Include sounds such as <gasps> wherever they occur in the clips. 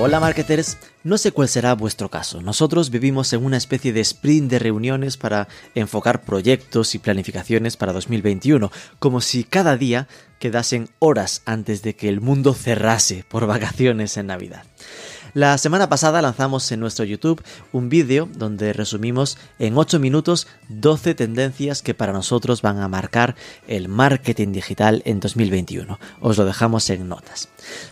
Hola marketers, no sé cuál será vuestro caso. Nosotros vivimos en una especie de sprint de reuniones para enfocar proyectos y planificaciones para 2021, como si cada día quedasen horas antes de que el mundo cerrase por <laughs> vacaciones en Navidad. La semana pasada lanzamos en nuestro YouTube un vídeo donde resumimos en 8 minutos 12 tendencias que para nosotros van a marcar el marketing digital en 2021. Os lo dejamos en notas.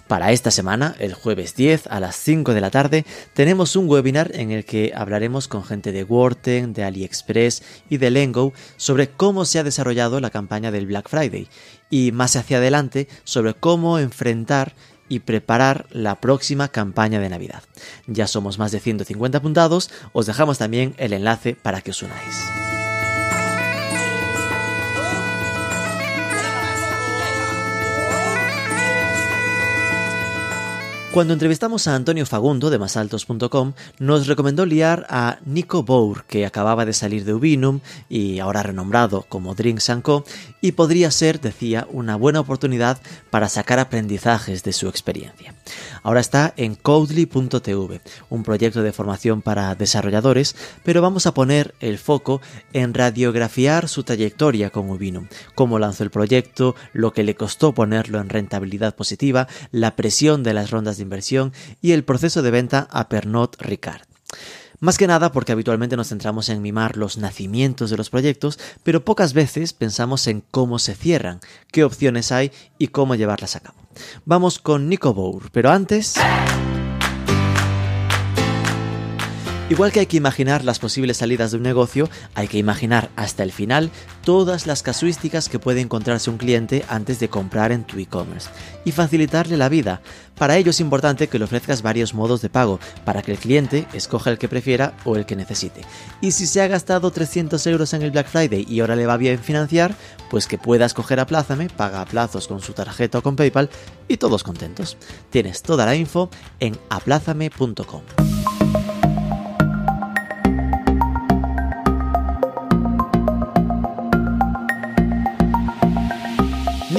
Para esta semana, el jueves 10 a las 5 de la tarde, tenemos un webinar en el que hablaremos con gente de Worten, de AliExpress y de Lengo sobre cómo se ha desarrollado la campaña del Black Friday y más hacia adelante sobre cómo enfrentar y preparar la próxima campaña de Navidad. Ya somos más de 150 apuntados, os dejamos también el enlace para que os unáis. Cuando entrevistamos a Antonio Fagundo de masaltos.com, nos recomendó liar a Nico Bour, que acababa de salir de Ubinum y ahora renombrado como Drinks Co, y podría ser, decía, una buena oportunidad para sacar aprendizajes de su experiencia. Ahora está en Codely.tv, un proyecto de formación para desarrolladores, pero vamos a poner el foco en radiografiar su trayectoria con Ubinum, cómo lanzó el proyecto, lo que le costó ponerlo en rentabilidad positiva, la presión de las rondas de inversión y el proceso de venta a Pernod Ricard. Más que nada porque habitualmente nos centramos en mimar los nacimientos de los proyectos, pero pocas veces pensamos en cómo se cierran, qué opciones hay y cómo llevarlas a cabo. Vamos con Nico Bour, pero antes... Igual que hay que imaginar las posibles salidas de un negocio, hay que imaginar hasta el final todas las casuísticas que puede encontrarse un cliente antes de comprar en tu e-commerce y facilitarle la vida. Para ello es importante que le ofrezcas varios modos de pago para que el cliente escoja el que prefiera o el que necesite. Y si se ha gastado 300 euros en el Black Friday y ahora le va bien financiar, pues que pueda escoger Aplázame, paga a plazos con su tarjeta o con PayPal y todos contentos. Tienes toda la info en aplázame.com.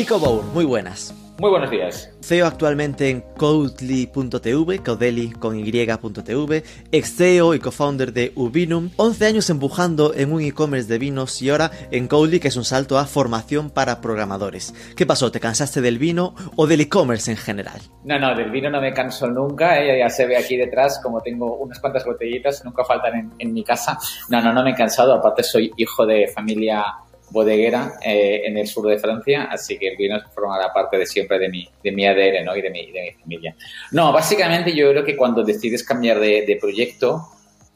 Nico Bour, muy buenas. Muy buenos días. CEO actualmente en Codely.tv, Codely con Y.tv, ex CEO y co-founder de Ubinum, 11 años empujando en un e-commerce de vinos y ahora en Codely, que es un salto a formación para programadores. ¿Qué pasó? ¿Te cansaste del vino o del e-commerce en general? No, no, del vino no me canso nunca, ¿eh? ya se ve aquí detrás, como tengo unas cuantas botellitas, nunca faltan en, en mi casa. No, no, no me he cansado, aparte soy hijo de familia bodeguera eh, en el sur de Francia, así que el vino formará parte de siempre de mi, de mi ADN ¿no? y de mi, de mi familia. No, básicamente yo creo que cuando decides cambiar de, de proyecto,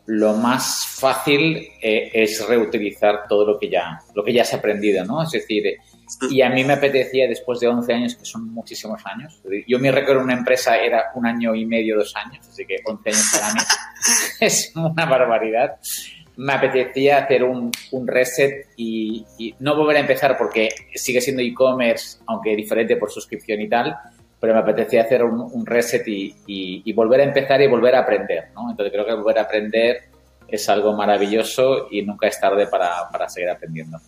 lo más fácil eh, es reutilizar todo lo que ya lo que ya has aprendido, ¿no? Es decir, y a mí me apetecía después de 11 años, que son muchísimos años, yo mi récord en una empresa era un año y medio, dos años, así que 11 años para mí <laughs> es una barbaridad me apetecía hacer un, un reset y, no volver a empezar porque sigue siendo e-commerce, aunque diferente por suscripción y tal, pero me apetecía hacer un, reset y, y, y, volver a empezar y volver a aprender, ¿no? Entonces creo que volver a aprender es algo maravilloso y nunca es tarde para, para seguir aprendiendo.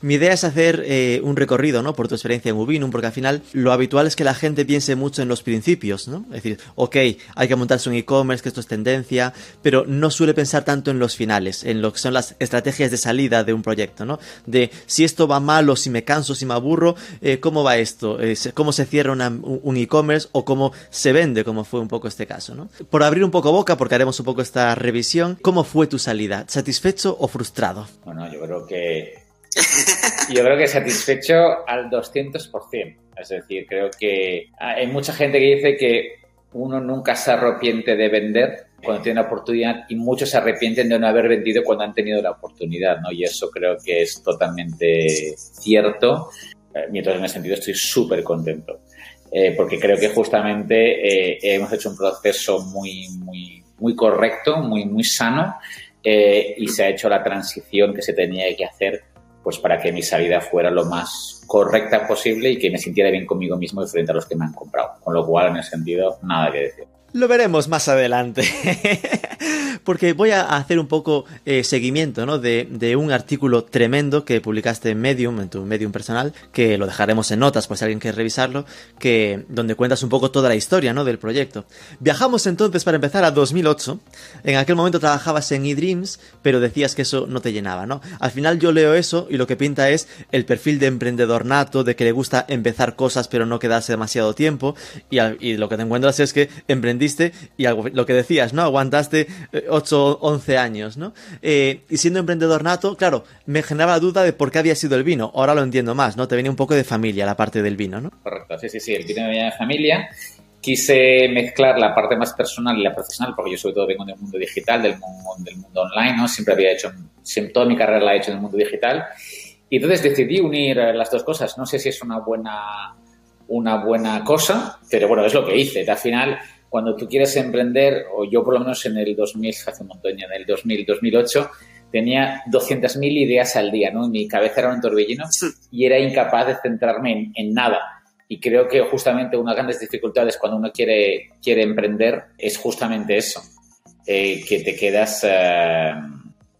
Mi idea es hacer eh, un recorrido, ¿no? Por tu experiencia en Ubinum, porque al final lo habitual es que la gente piense mucho en los principios, ¿no? Es decir, ok, hay que montarse un e-commerce, que esto es tendencia, pero no suele pensar tanto en los finales, en lo que son las estrategias de salida de un proyecto, ¿no? De si esto va mal o si me canso, si me aburro, eh, ¿cómo va esto? Eh, ¿Cómo se cierra un e-commerce o cómo se vende, como fue un poco este caso, ¿no? Por abrir un poco boca, porque haremos un poco esta revisión, ¿cómo fue tu salida? ¿Satisfecho o frustrado? Bueno, yo creo que yo creo que satisfecho al 200%. Es decir, creo que hay mucha gente que dice que uno nunca se arrepiente de vender cuando tiene la oportunidad y muchos se arrepienten de no haber vendido cuando han tenido la oportunidad, ¿no? Y eso creo que es totalmente cierto. Eh, mientras en ese sentido estoy súper contento. Eh, porque creo que justamente eh, hemos hecho un proceso muy, muy, muy correcto, muy, muy sano eh, y se ha hecho la transición que se tenía que hacer pues para que mi salida fuera lo más correcta posible y que me sintiera bien conmigo mismo y frente a los que me han comprado. Con lo cual, en ese sentido, nada que decir. Lo veremos más adelante. <laughs> Porque voy a hacer un poco eh, seguimiento ¿no? de, de, un artículo tremendo que publicaste en Medium, en tu Medium personal, que lo dejaremos en notas por si alguien quiere revisarlo, que, donde cuentas un poco toda la historia ¿no? del proyecto. Viajamos entonces para empezar a 2008. En aquel momento trabajabas en eDreams, pero decías que eso no te llenaba. ¿no? Al final yo leo eso y lo que pinta es el perfil de emprendedor nato, de que le gusta empezar cosas pero no quedarse demasiado tiempo. Y, y lo que te encuentras es que emprendiste y lo que decías, ¿no? Aguantaste eh, 8 11 años, ¿no? Eh, y siendo emprendedor nato, claro, me generaba duda de por qué había sido el vino. Ahora lo entiendo más, ¿no? Te venía un poco de familia la parte del vino, ¿no? Correcto, sí, sí, sí, el vino me venía de familia. Quise mezclar la parte más personal y la profesional, porque yo sobre todo vengo del mundo digital, del mundo, del mundo online, ¿no? Siempre había hecho, siempre, toda mi carrera la he hecho en el mundo digital. Y entonces decidí unir las dos cosas. No sé si es una buena, una buena cosa, pero bueno, es lo que hice. Al final, cuando tú quieres emprender, o yo por lo menos en el 2000, hace un montón en el 2000, 2008, tenía 200.000 ideas al día, ¿no? Mi cabeza era un torbellino y era incapaz de centrarme en, en, nada. Y creo que justamente una de las grandes dificultades cuando uno quiere, quiere emprender es justamente eso, eh, que te quedas, eh,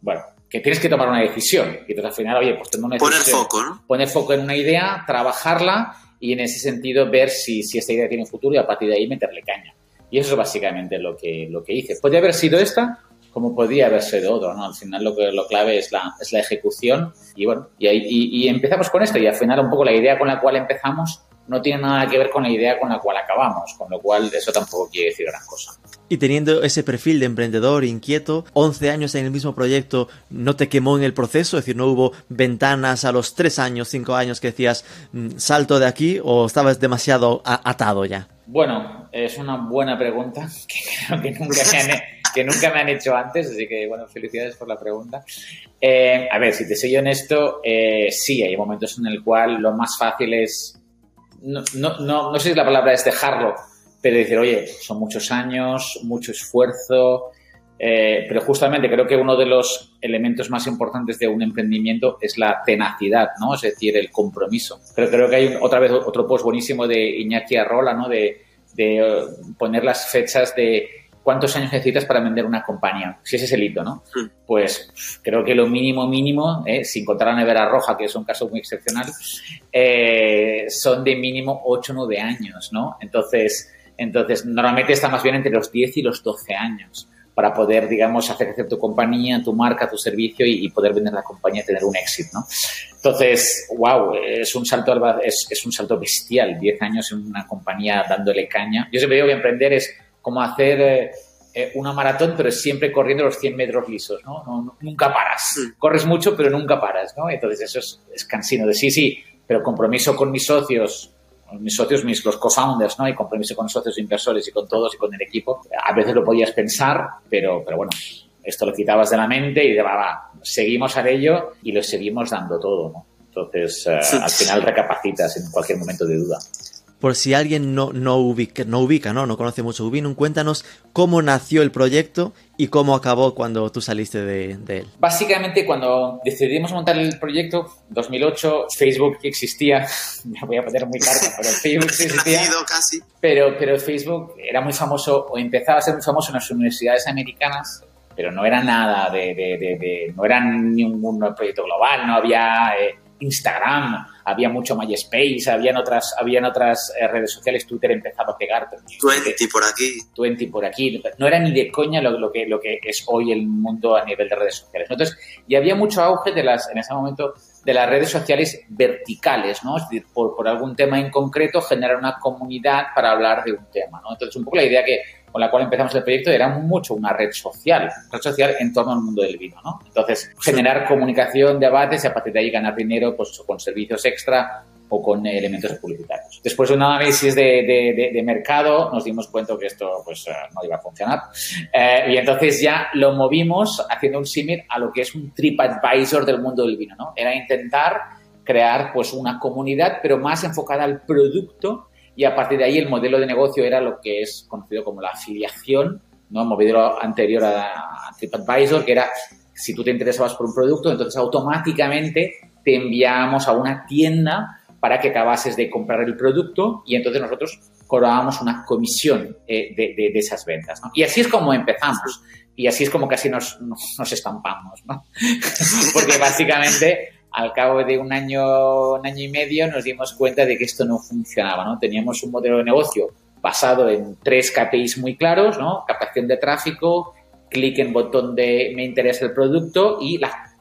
bueno, que tienes que tomar una decisión. Y entonces al final, oye, pues tengo una Poner foco, ¿no? Poner foco en una idea, trabajarla y en ese sentido ver si, si esta idea tiene futuro y a partir de ahí meterle caña. Y eso es básicamente lo que, lo que hice. Podría haber sido esta, como podría haber sido otro, ¿no? Al final lo, que, lo clave es la, es la ejecución y bueno, y, ahí, y, y, empezamos con esto y al final un poco la idea con la cual empezamos no tiene nada que ver con la idea con la cual acabamos, con lo cual eso tampoco quiere decir gran cosa. Y teniendo ese perfil de emprendedor inquieto, 11 años en el mismo proyecto, ¿no te quemó en el proceso? Es decir, ¿no hubo ventanas a los 3 años, 5 años que decías salto de aquí o estabas demasiado atado ya? Bueno, es una buena pregunta <laughs> que creo que nunca me han, hecho antes, así que bueno, felicidades por la pregunta. Eh, a ver, si te soy honesto, eh, sí, hay momentos en el cual lo más fácil es, no, no, no sé si la palabra es dejarlo, pero decir, oye, son muchos años, mucho esfuerzo, eh, pero justamente creo que uno de los elementos más importantes de un emprendimiento es la tenacidad, ¿no? Es decir, el compromiso. Pero creo que hay un, otra vez otro post buenísimo de Iñaki Arrola, ¿no? De, de uh, poner las fechas de cuántos años necesitas para vender una compañía. Si ese es el hito, ¿no? Sí. Pues creo que lo mínimo, mínimo, eh, sin contar la nevera roja, que es un caso muy excepcional, eh, son de mínimo 8 o 9 años, ¿no? Entonces, entonces, normalmente está más bien entre los 10 y los 12 años para poder, digamos, hacer crecer tu compañía, tu marca, tu servicio y, y, poder vender la compañía y tener un éxito, ¿no? Entonces, wow, es un salto, es, es un salto bestial, 10 años en una compañía dándole caña. Yo siempre digo que emprender es como hacer eh, una maratón, pero siempre corriendo los 100 metros lisos, ¿no? no, no nunca paras. Mm. Corres mucho, pero nunca paras, ¿no? Entonces, eso es, es cansino de sí, sí, pero compromiso con mis socios, mis socios, mis los co-founders, ¿no? Y compromiso con socios inversores y con todos y con el equipo. A veces lo podías pensar, pero, pero bueno, esto lo quitabas de la mente y de va, va, seguimos a ello y lo seguimos dando todo, ¿no? Entonces, uh, sí. al final recapacitas en cualquier momento de duda. Por si alguien no, no, ubica, no ubica, ¿no? No conoce mucho Ubinum, cuéntanos cómo nació el proyecto y cómo acabó cuando tú saliste de, de, él. Básicamente, cuando decidimos montar el proyecto, 2008, Facebook existía, <laughs> me voy a poner muy tarde, pero <laughs> Facebook existía. casi. Pero, pero Facebook era muy famoso, o empezaba a ser muy famoso en las universidades americanas, pero no era nada de, de, de, de no era ningún proyecto global, no había eh, Instagram, había mucho MySpace, habían otras, habían otras eh, redes sociales, Twitter empezaba a pegar. Pero Twenty por aquí. Twenty por aquí. No era ni de coña lo, lo, que, lo que es hoy el mundo a nivel de redes sociales. Entonces, y había mucho auge de las, en ese momento de las redes sociales verticales, ¿no? Es decir, por, por algún tema en concreto, generar una comunidad para hablar de un tema, ¿no? Entonces, un poco la idea que con la cual empezamos el proyecto era mucho una red social, red social en torno al mundo del vino, ¿no? Entonces, generar comunicación, debates y a partir de ahí ganar dinero pues, con servicios extra o con elementos publicitarios. Después de un análisis de, de, de, de mercado, nos dimos cuenta que esto pues, no iba a funcionar. Eh, y entonces ya lo movimos haciendo un símil a lo que es un TripAdvisor del mundo del vino, ¿no? Era intentar crear pues una comunidad, pero más enfocada al producto y a partir de ahí el modelo de negocio era lo que es conocido como la afiliación, ¿no? Modelo anterior a, TripAdvisor, que era si tú te interesabas por un producto, entonces automáticamente te enviamos a una tienda para que acabases de comprar el producto y entonces nosotros cobrábamos una comisión eh, de, de, esas ventas. ¿no? Y así es como empezamos. Y así es como casi nos, nos, estampamos, ¿no? <laughs> Porque básicamente al cabo de un año, un año y medio nos dimos cuenta de que esto no funcionaba, ¿no? Teníamos un modelo de negocio basado en tres KPIs muy claros, ¿no? Captación de tráfico, clic en botón de me interesa el producto y la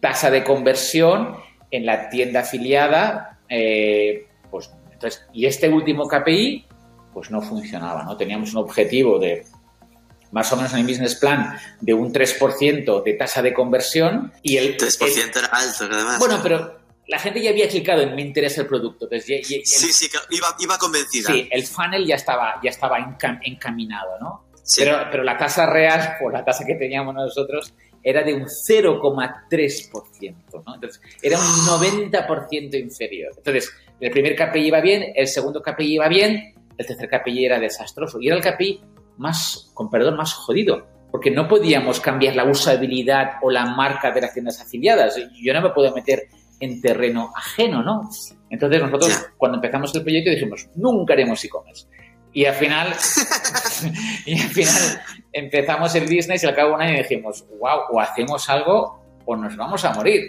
tasa de conversión en la tienda afiliada, eh, pues entonces, y este último KPI, pues no funcionaba, ¿no? Teníamos un objetivo de más o menos en el business plan de un 3% de tasa de conversión y el 3% era alto, además. Bueno, pero la gente ya había clicado en me interesa el producto. Entonces, sí, sí, iba, iba, convencida. Sí, el funnel ya estaba, ya estaba encaminado, ¿no? Pero, pero la tasa real, <laughs> o la tasa que teníamos nosotros, era de un 0,3%, ¿no? Entonces, era un <gasps> 90% inferior. Entonces, el primer KPI iba bien, el segundo KPI iba bien, el tercer KPI era desastroso. Y era el KPI más, con perdón, más jodido, porque no podíamos cambiar la usabilidad o la marca de las tiendas afiliadas. Yo no me puedo meter en terreno ajeno, ¿no? Entonces nosotros cuando empezamos el proyecto dijimos, nunca haremos e-commerce. Y al final, <laughs> y al final empezamos el business y al cabo de un año dijimos, wow, o hacemos algo o nos vamos a morir.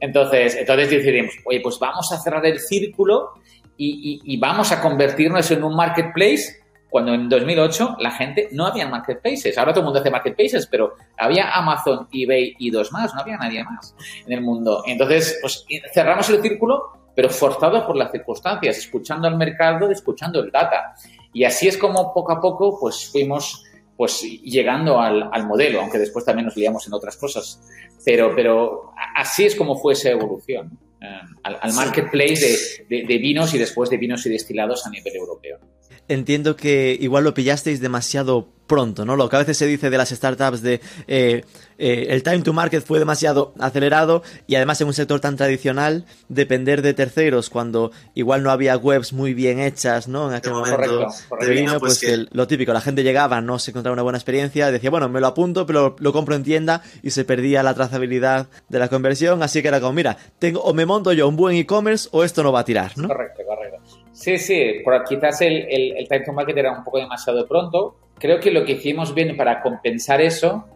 Entonces, entonces decidimos, oye, pues vamos a cerrar el círculo y, y vamos a convertirnos en un marketplace cuando en 2008 la gente no había marketplaces. Ahora todo el mundo hace marketplaces, pero había Amazon, eBay y dos más, no había nadie más en el mundo. Entonces, pues cerramos el círculo, pero forzados por las circunstancias, escuchando al mercado, escuchando el data. Y así es como poco a poco pues fuimos pues llegando al, modelo, aunque después también nos liamos en otras cosas. Pero, pero así es como fue esa evolución. Eh, al, marketplace de, de vinos y después de vinos y destilados a nivel europeo. Entiendo que igual lo pillasteis demasiado pronto, ¿no? Lo que a veces se dice de las startups de eh, eh, el time to market fue demasiado acelerado y además en un sector tan tradicional depender de terceros cuando igual no había webs muy bien hechas, ¿no? En aquel momento de vino, pues, pues lo típico, la gente llegaba, no se encontraba una buena experiencia, decía, bueno, me lo apunto, pero lo compro en tienda y se perdía la trazabilidad de la conversión, así que era como, mira, tengo o me monto yo un buen e-commerce o esto no va a tirar, ¿no? Correcto, correcto. Sí, sí, por quizás el, el, time to market era un poco demasiado pronto. Creo que lo que hicimos bien para compensar eso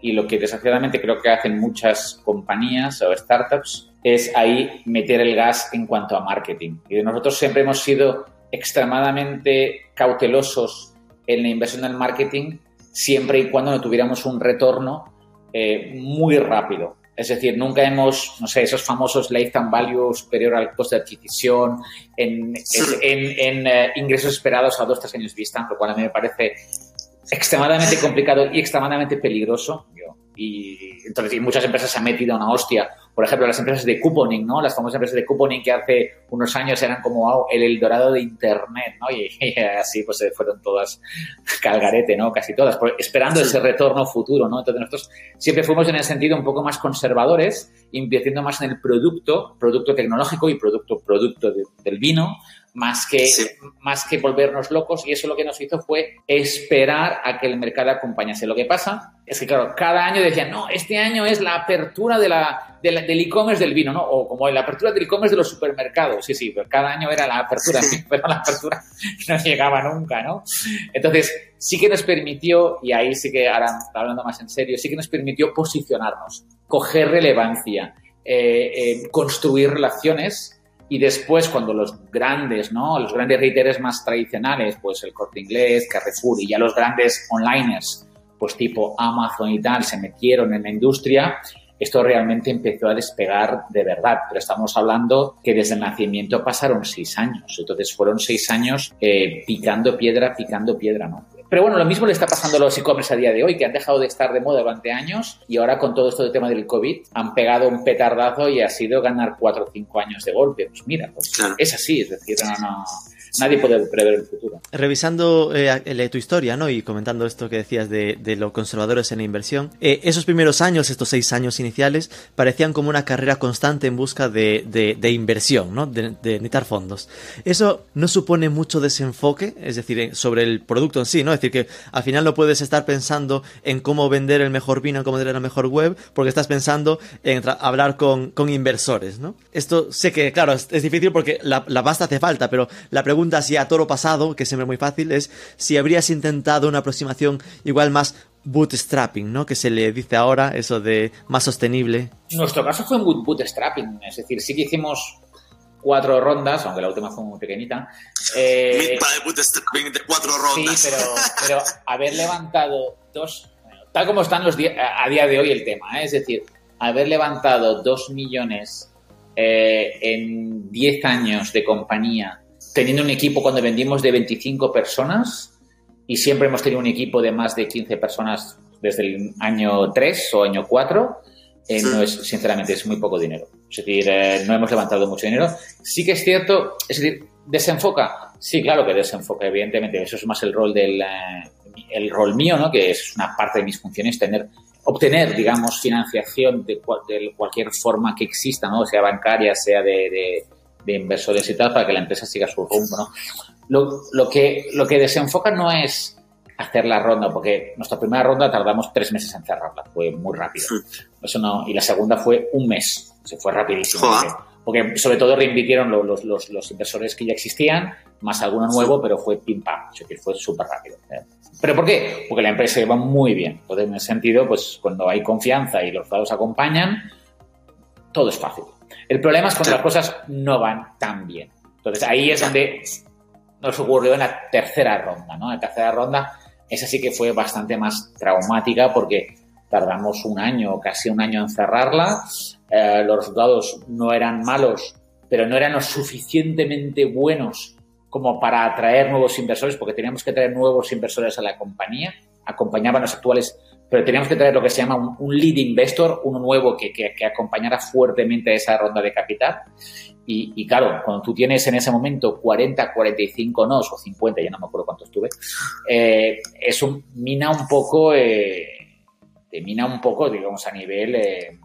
y lo que desgraciadamente creo que hacen muchas compañías o startups es ahí meter el gas en cuanto a marketing. Y nosotros siempre hemos sido extremadamente cautelosos en la inversión en marketing siempre y cuando no tuviéramos un retorno eh, muy rápido. Es decir, nunca hemos, no sé, esos famosos lifetime value superior al coste de adquisición, en, en, eh, ingresos esperados a dos, tres años vista, lo cual a mí me parece extremadamente complicado y extremadamente peligroso. Y entonces muchas empresas se han metido una hostia por ejemplo, las empresas de couponing, ¿no? Las famosas empresas de couponing que hace unos años eran como el Eldorado de Internet, ¿no? Y, <laughs> así pues se fueron todas calgarete, ¿no? Casi todas, esperando ese retorno futuro, ¿no? Entonces nosotros siempre fuimos en el sentido un poco más conservadores, invirtiendo más en el producto, producto tecnológico y producto, producto del vino, más que, más que volvernos locos y eso lo que nos hizo fue esperar a que el mercado acompañase. Lo que pasa es que, claro, cada año decían, no, este año es la apertura de la, del e-commerce del vino, ¿no? O como la apertura del e-commerce de los supermercados. Sí, sí, pero cada año era la apertura, <laughs> pero la apertura <laughs> no llegaba nunca, ¿no? Entonces, sí que nos permitió, y ahí sí que ahora hablando más en serio, sí que nos permitió posicionarnos, coger relevancia, eh, eh, construir relaciones y después, cuando los grandes, ¿no? Los grandes retailers más tradicionales, pues el Corte Inglés, Carrefour y ya los grandes onliners, pues tipo Amazon y tal, se metieron en la industria, esto realmente empezó a despegar de verdad. Pero estamos hablando que desde el nacimiento pasaron seis años. Entonces fueron seis años eh, picando piedra, picando piedra, ¿no? Pero bueno, lo mismo le está pasando a los e-commerce a día de hoy, que han dejado de estar de moda durante años y ahora con todo esto del tema del COVID han pegado un petardazo y ha sido ganar cuatro o cinco años de golpe. Pues mira, pues es así, es decir, no, no, nadie puede prever el futuro. Revisando eh, tu historia, ¿no? Y comentando esto que decías de, de los conservadores en la inversión, eh, esos primeros años, estos seis años iniciales, parecían como una carrera constante en busca de, de, inversión, ¿no? De, necesitar fondos. Eso no supone mucho desenfoque, es decir, eh, sobre el producto en sí, ¿no? Es decir, que al final no puedes estar pensando en cómo vender el mejor vino, cómo vender la mejor web, porque estás pensando en hablar con, con, inversores, ¿no? Esto sé que, claro, es, difícil porque la, la pasta hace falta, pero la pregunta pregunta así a toro pasado, que siempre es muy fácil, es si habrías intentado una aproximación igual más bootstrapping, ¿no? Que se le dice ahora, eso de más sostenible. Nuestro caso fue un bootstrapping, es decir, sí que hicimos cuatro rondas, aunque la última fue muy pequeñita. Eh, para el bootstrapping de cuatro rondas. Sí, pero, <laughs> pero haber levantado dos, tal como están los a día de hoy el tema, ¿eh? es decir, haber levantado dos millones eh, en 10 años de compañía, teniendo un equipo cuando vendimos de 25 personas y siempre hemos tenido un equipo de más de 15 personas desde el año 3 o año 4, eh, no es, sinceramente, es muy poco dinero. Es decir, eh, no hemos levantado mucho dinero. Sí que es cierto, es decir, ¿desenfoca? Sí, claro que desenfoca, evidentemente. Eso es más el rol del el rol mío, ¿no? Que es una parte de mis funciones, tener obtener, digamos, financiación de, cualquier forma que exista, ¿no? Sea bancaria, sea de, inversores y tal, para que la empresa siga su rumbo, ¿no? Lo, que, lo que desenfoca no es hacer la ronda, porque nuestra primera ronda tardamos tres meses en cerrarla, fue muy rápido. Eso no, y la segunda fue un mes, se fue rapidísimo. Porque, sobre todo reinvirtieron los, los, los, inversores que ya existían, más alguno nuevo, pero fue pim pam, fue súper rápido. ¿eh? ¿Pero por qué? Porque la empresa va muy bien. Entonces, en ese sentido, pues cuando hay confianza y los datos acompañan, todo es fácil. El problema es cuando las cosas no van tan bien. Entonces, ahí es donde nos ocurrió en la tercera ronda, ¿no? En la tercera ronda, esa sí que fue bastante más traumática porque tardamos un año, casi un año en cerrarla. Eh, los resultados no eran malos, pero no eran lo suficientemente buenos como para atraer nuevos inversores, porque teníamos que traer nuevos inversores a la compañía, acompañaban los actuales, pero teníamos que traer lo que se llama un, lead investor, uno nuevo que, que, acompañara fuertemente a esa ronda de capital. Y, claro, cuando tú tienes en ese momento 40, 45 nos o 50, ya no me acuerdo cuántos tuve, eh, eso mina un poco, eh, te mina un poco, digamos, a nivel eh,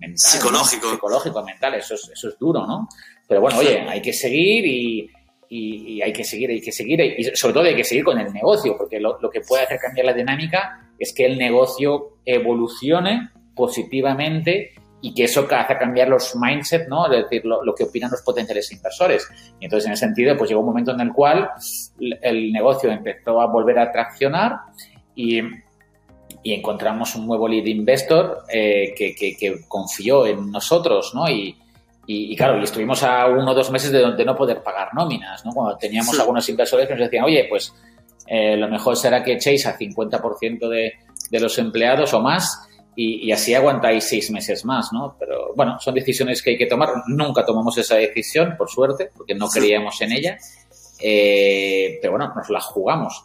mental. Psicológico. Psicológico, mental, eso es, eso es duro, ¿no? Pero bueno, oye, hay que seguir y, y, hay que seguir, hay que seguir, y sobre todo hay que seguir con el negocio, porque lo, que puede hacer cambiar la dinámica es que el negocio evolucione positivamente y que eso hace cambiar los mindset, ¿no? Es decir, lo, que opinan los potenciales inversores. Y entonces, en ese sentido, pues llegó un momento en el cual el negocio empezó a volver a traccionar y, y encontramos un nuevo lead investor eh, que, que, que, confió en nosotros, ¿no? Y, y, claro, y estuvimos a uno o dos meses de, no poder pagar nóminas, ¿no? Cuando teníamos algunos inversores que nos decían, oye, pues eh, lo mejor será que echéis a 50% de, de los empleados o más y, así aguantáis seis meses más, ¿no? Pero bueno, son decisiones que hay que tomar. Nunca tomamos esa decisión, por suerte, porque no creíamos en ella. Eh, pero bueno, nos la jugamos.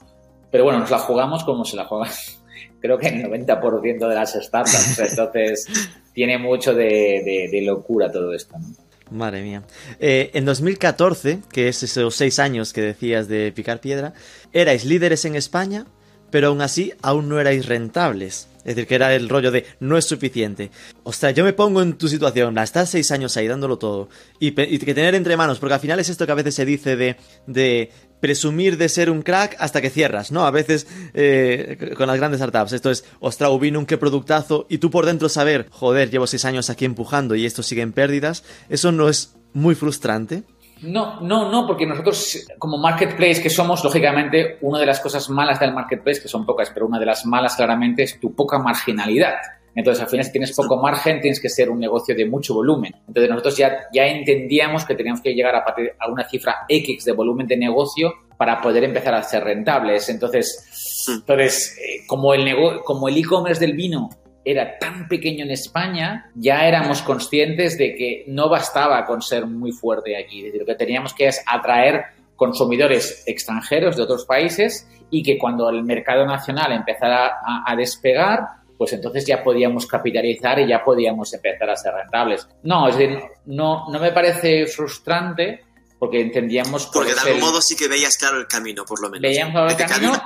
Pero bueno, nos la jugamos como se la juega <laughs> creo que el 90% de las startups. <laughs> Entonces, tiene mucho de, locura todo esto, ¿no? Madre mía. Eh, en 2014, que es esos seis años que decías de picar piedra, erais líderes en España, pero aún así aún no erais rentables. Es decir, que era el rollo de no es suficiente. O sea, yo me pongo en tu situación, estás seis años ahí dándolo todo, y, que tener entre manos, porque al final es esto que a veces se dice de, de presumir de ser un crack hasta que cierras, ¿no? A veces eh, con las grandes startups. Esto es, ostras, vino un qué productazo, y tú por dentro saber, joder, llevo seis años aquí empujando y esto sigue en pérdidas, eso no es muy frustrante. No, no, no, porque nosotros como marketplace que somos, lógicamente, una de las cosas malas del marketplace, que son pocas, pero una de las malas claramente es tu poca marginalidad. Entonces, al final, si tienes poco margen, tienes que ser un negocio de mucho volumen. Entonces, nosotros ya, ya entendíamos que teníamos que llegar a, a una cifra X de volumen de negocio para poder empezar a ser rentables. Entonces, entonces eh, como el como el e-commerce del vino era tan pequeño en España, ya éramos conscientes de que no bastaba con ser muy fuerte aquí. Es decir, lo que teníamos que es atraer consumidores extranjeros de otros países y que cuando el mercado nacional empezara a, despegar, pues entonces ya podíamos capitalizar y ya podíamos empezar a ser rentables. No, es decir, no, no me parece frustrante porque entendíamos... Porque de algún modo sí que veías claro el camino, por lo menos. Veíamos el camino.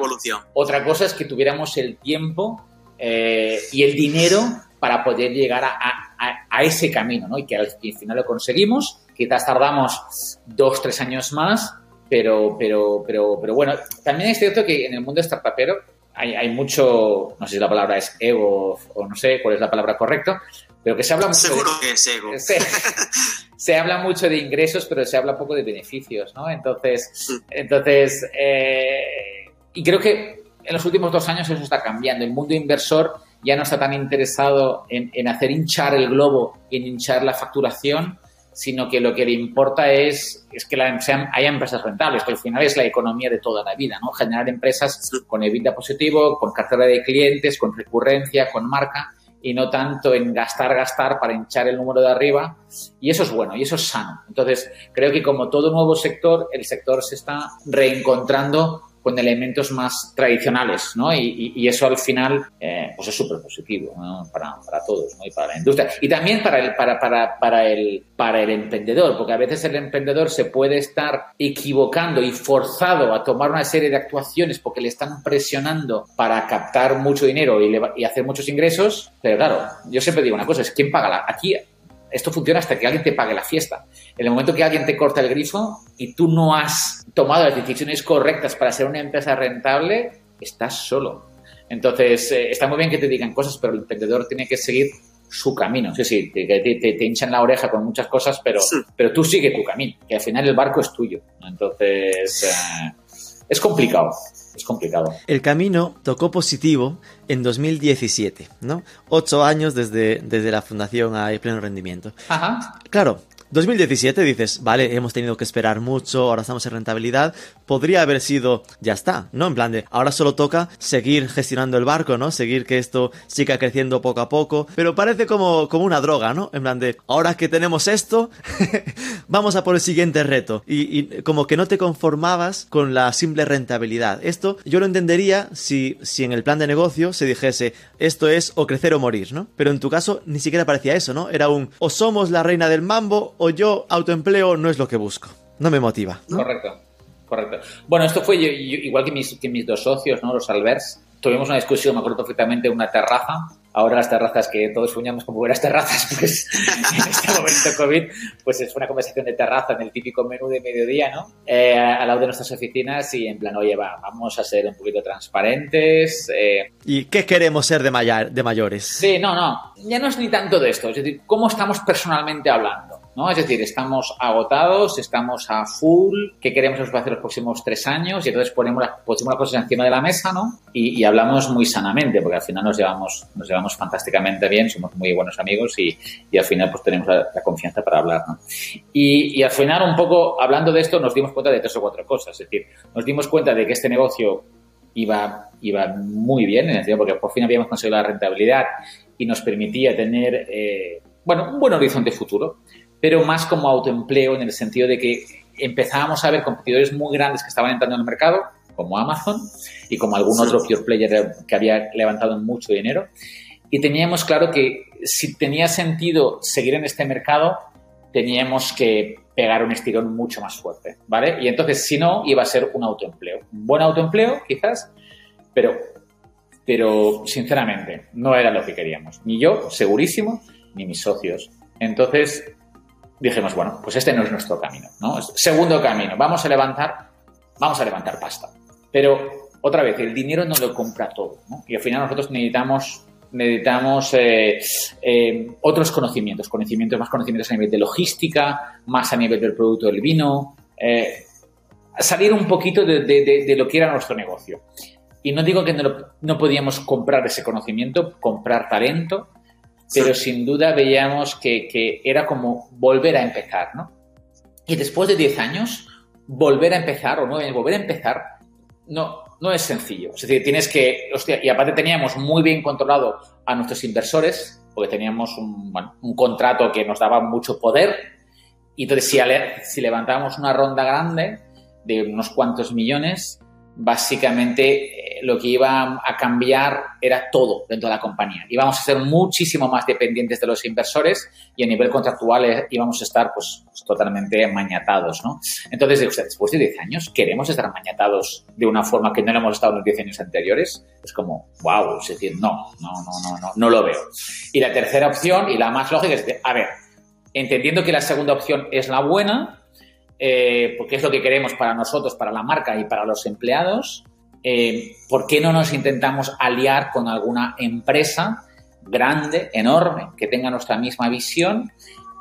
Otra cosa es que tuviéramos el tiempo eh, y el dinero para poder llegar a, ese camino, ¿no? Y que al, final lo conseguimos. Quizás tardamos dos, tres años más, pero, pero, pero, pero bueno, también es cierto que en el mundo startupero hay, hay mucho, no sé si la palabra es ego o no sé cuál es la palabra correcta, pero que se habla mucho Seguro de, que es ego. <laughs> se, se habla mucho de ingresos, pero se habla poco de beneficios, ¿no? Entonces, entonces eh, y creo que en los últimos dos años eso está cambiando. El mundo inversor ya no está tan interesado en, en hacer hinchar el globo y en hinchar la facturación, sino que lo que le importa es, es que la, sean, haya empresas rentables, que al final es la economía de toda la vida, ¿no? Generar empresas con EBITDA positivo, con cartera de clientes, con recurrencia, con marca, y no tanto en gastar, gastar para hinchar el número de arriba. Y eso es bueno, y eso es sano. Entonces, creo que como todo nuevo sector, el sector se está reencontrando con elementos más tradicionales, ¿no? Y, y, y eso al final, eh, pues es súper positivo, ¿no? Para, para, todos, ¿no? Y para la industria. Y también para el, para, para, para, el, para el emprendedor, porque a veces el emprendedor se puede estar equivocando y forzado a tomar una serie de actuaciones porque le están presionando para captar mucho dinero y, le, y hacer muchos ingresos, pero claro, yo siempre digo una cosa, es quién paga la... Aquí esto funciona hasta que alguien te pague la fiesta. En el momento que alguien te corta el grifo y tú no has tomado las decisiones correctas para ser una empresa rentable, estás solo. Entonces, eh, está muy bien que te digan cosas, pero el emprendedor tiene que seguir su camino. Sí, sí, te, te, te, te hinchan la oreja con muchas cosas, pero, sí. pero tú sigue tu camino, que al final el barco es tuyo. Entonces, eh, es complicado. Es complicado. El camino tocó positivo en 2017, ¿no? Ocho años desde, desde la fundación a pleno rendimiento. Ajá. Claro, 2017 dices, vale, hemos tenido que esperar mucho, ahora estamos en rentabilidad. Podría haber sido, ya está, ¿no? En plan de, ahora solo toca seguir gestionando el barco, ¿no? Seguir que esto siga creciendo poco a poco. Pero parece como, como una droga, ¿no? En plan de, ahora que tenemos esto, <laughs> vamos a por el siguiente reto. Y, y, como que no te conformabas con la simple rentabilidad. Esto yo lo entendería si, si en el plan de negocio se dijese, esto es o crecer o morir, ¿no? Pero en tu caso ni siquiera parecía eso, ¿no? Era un, o somos la reina del mambo o yo autoempleo no es lo que busco. No me motiva. ¿no? Correcto, correcto. Bueno, esto fue yo, yo, igual que mis, que mis dos socios, ¿no? Los Albers. Tuvimos una discusión, me acuerdo perfectamente, en una terraza. Ahora las terrazas que todos soñamos como buenas terrazas, <laughs> pues en este momento COVID, pues es una conversación de terraza en el típico menú de mediodía, ¿no? Eh, al lado de nuestras oficinas y en plan, oye, va, vamos a ser un poquito transparentes. Eh... ¿Y qué queremos ser de, mayor, de mayores? Sí, no, no, ya no es ni tanto de esto, es decir, cómo estamos personalmente hablando. ¿No? Es decir, estamos agotados, estamos a full, ¿qué queremos hacer los próximos tres años? Y entonces ponemos las, ponemos las cosas encima de la mesa, ¿no? Y, y, hablamos muy sanamente, porque al final nos llevamos, nos llevamos fantásticamente bien, somos muy buenos amigos y, y al final pues tenemos la, la confianza para hablar, ¿no? Y, y, al final un poco, hablando de esto, nos dimos cuenta de tres o cuatro cosas, es decir, nos dimos cuenta de que este negocio iba, iba muy bien, en el sentido porque por fin habíamos conseguido la rentabilidad y nos permitía tener, eh, bueno, un buen horizonte futuro pero más como autoempleo en el sentido de que empezábamos a ver competidores muy grandes que estaban entrando en el mercado, como Amazon y como algún sí. otro pure player que había levantado mucho dinero. Y teníamos claro que si tenía sentido seguir en este mercado, teníamos que pegar un estirón mucho más fuerte, ¿vale? Y entonces, si no, iba a ser un autoempleo. Un buen autoempleo, quizás, pero, pero sinceramente, no era lo que queríamos. Ni yo, segurísimo, ni mis socios. Entonces, dijimos, bueno, pues este no es nuestro camino, ¿no? Segundo camino, vamos a levantar, vamos a levantar pasta. Pero, otra vez, el dinero no lo compra todo. Y al final nosotros necesitamos, necesitamos eh, eh, otros conocimientos, conocimientos, más conocimientos a nivel de logística, más a nivel del producto del vino, eh, salir un poquito de, de, lo que era nuestro negocio. Y no digo que no, no podíamos comprar ese conocimiento, comprar talento, pero sí. sin duda veíamos que, que, era como volver a empezar, ¿no? Y después de 10 años, volver a empezar, o no, volver a empezar, no, no es sencillo. Es decir, tienes que, hostia, y aparte teníamos muy bien controlado a nuestros inversores, porque teníamos un, bueno, un contrato que nos daba mucho poder, y entonces si, si levantábamos una ronda grande de unos cuantos millones, básicamente lo que iba a cambiar era todo dentro de la compañía. Íbamos a ser muchísimo más dependientes de los inversores y a nivel contractual íbamos a estar pues, pues totalmente mañatados, ¿no? Entonces, después de 10 años, ¿queremos estar mañatados de una forma que no lo hemos estado en los 10 años anteriores? Es como, wow, es decir, no, no, no, no, no, no lo veo. Y la tercera opción y la más lógica es, de, a ver, entendiendo que la segunda opción es la buena, eh, porque es lo que queremos para nosotros, para la marca y para los empleados, eh, ¿por qué no nos intentamos aliar con alguna empresa grande, enorme, que tenga nuestra misma visión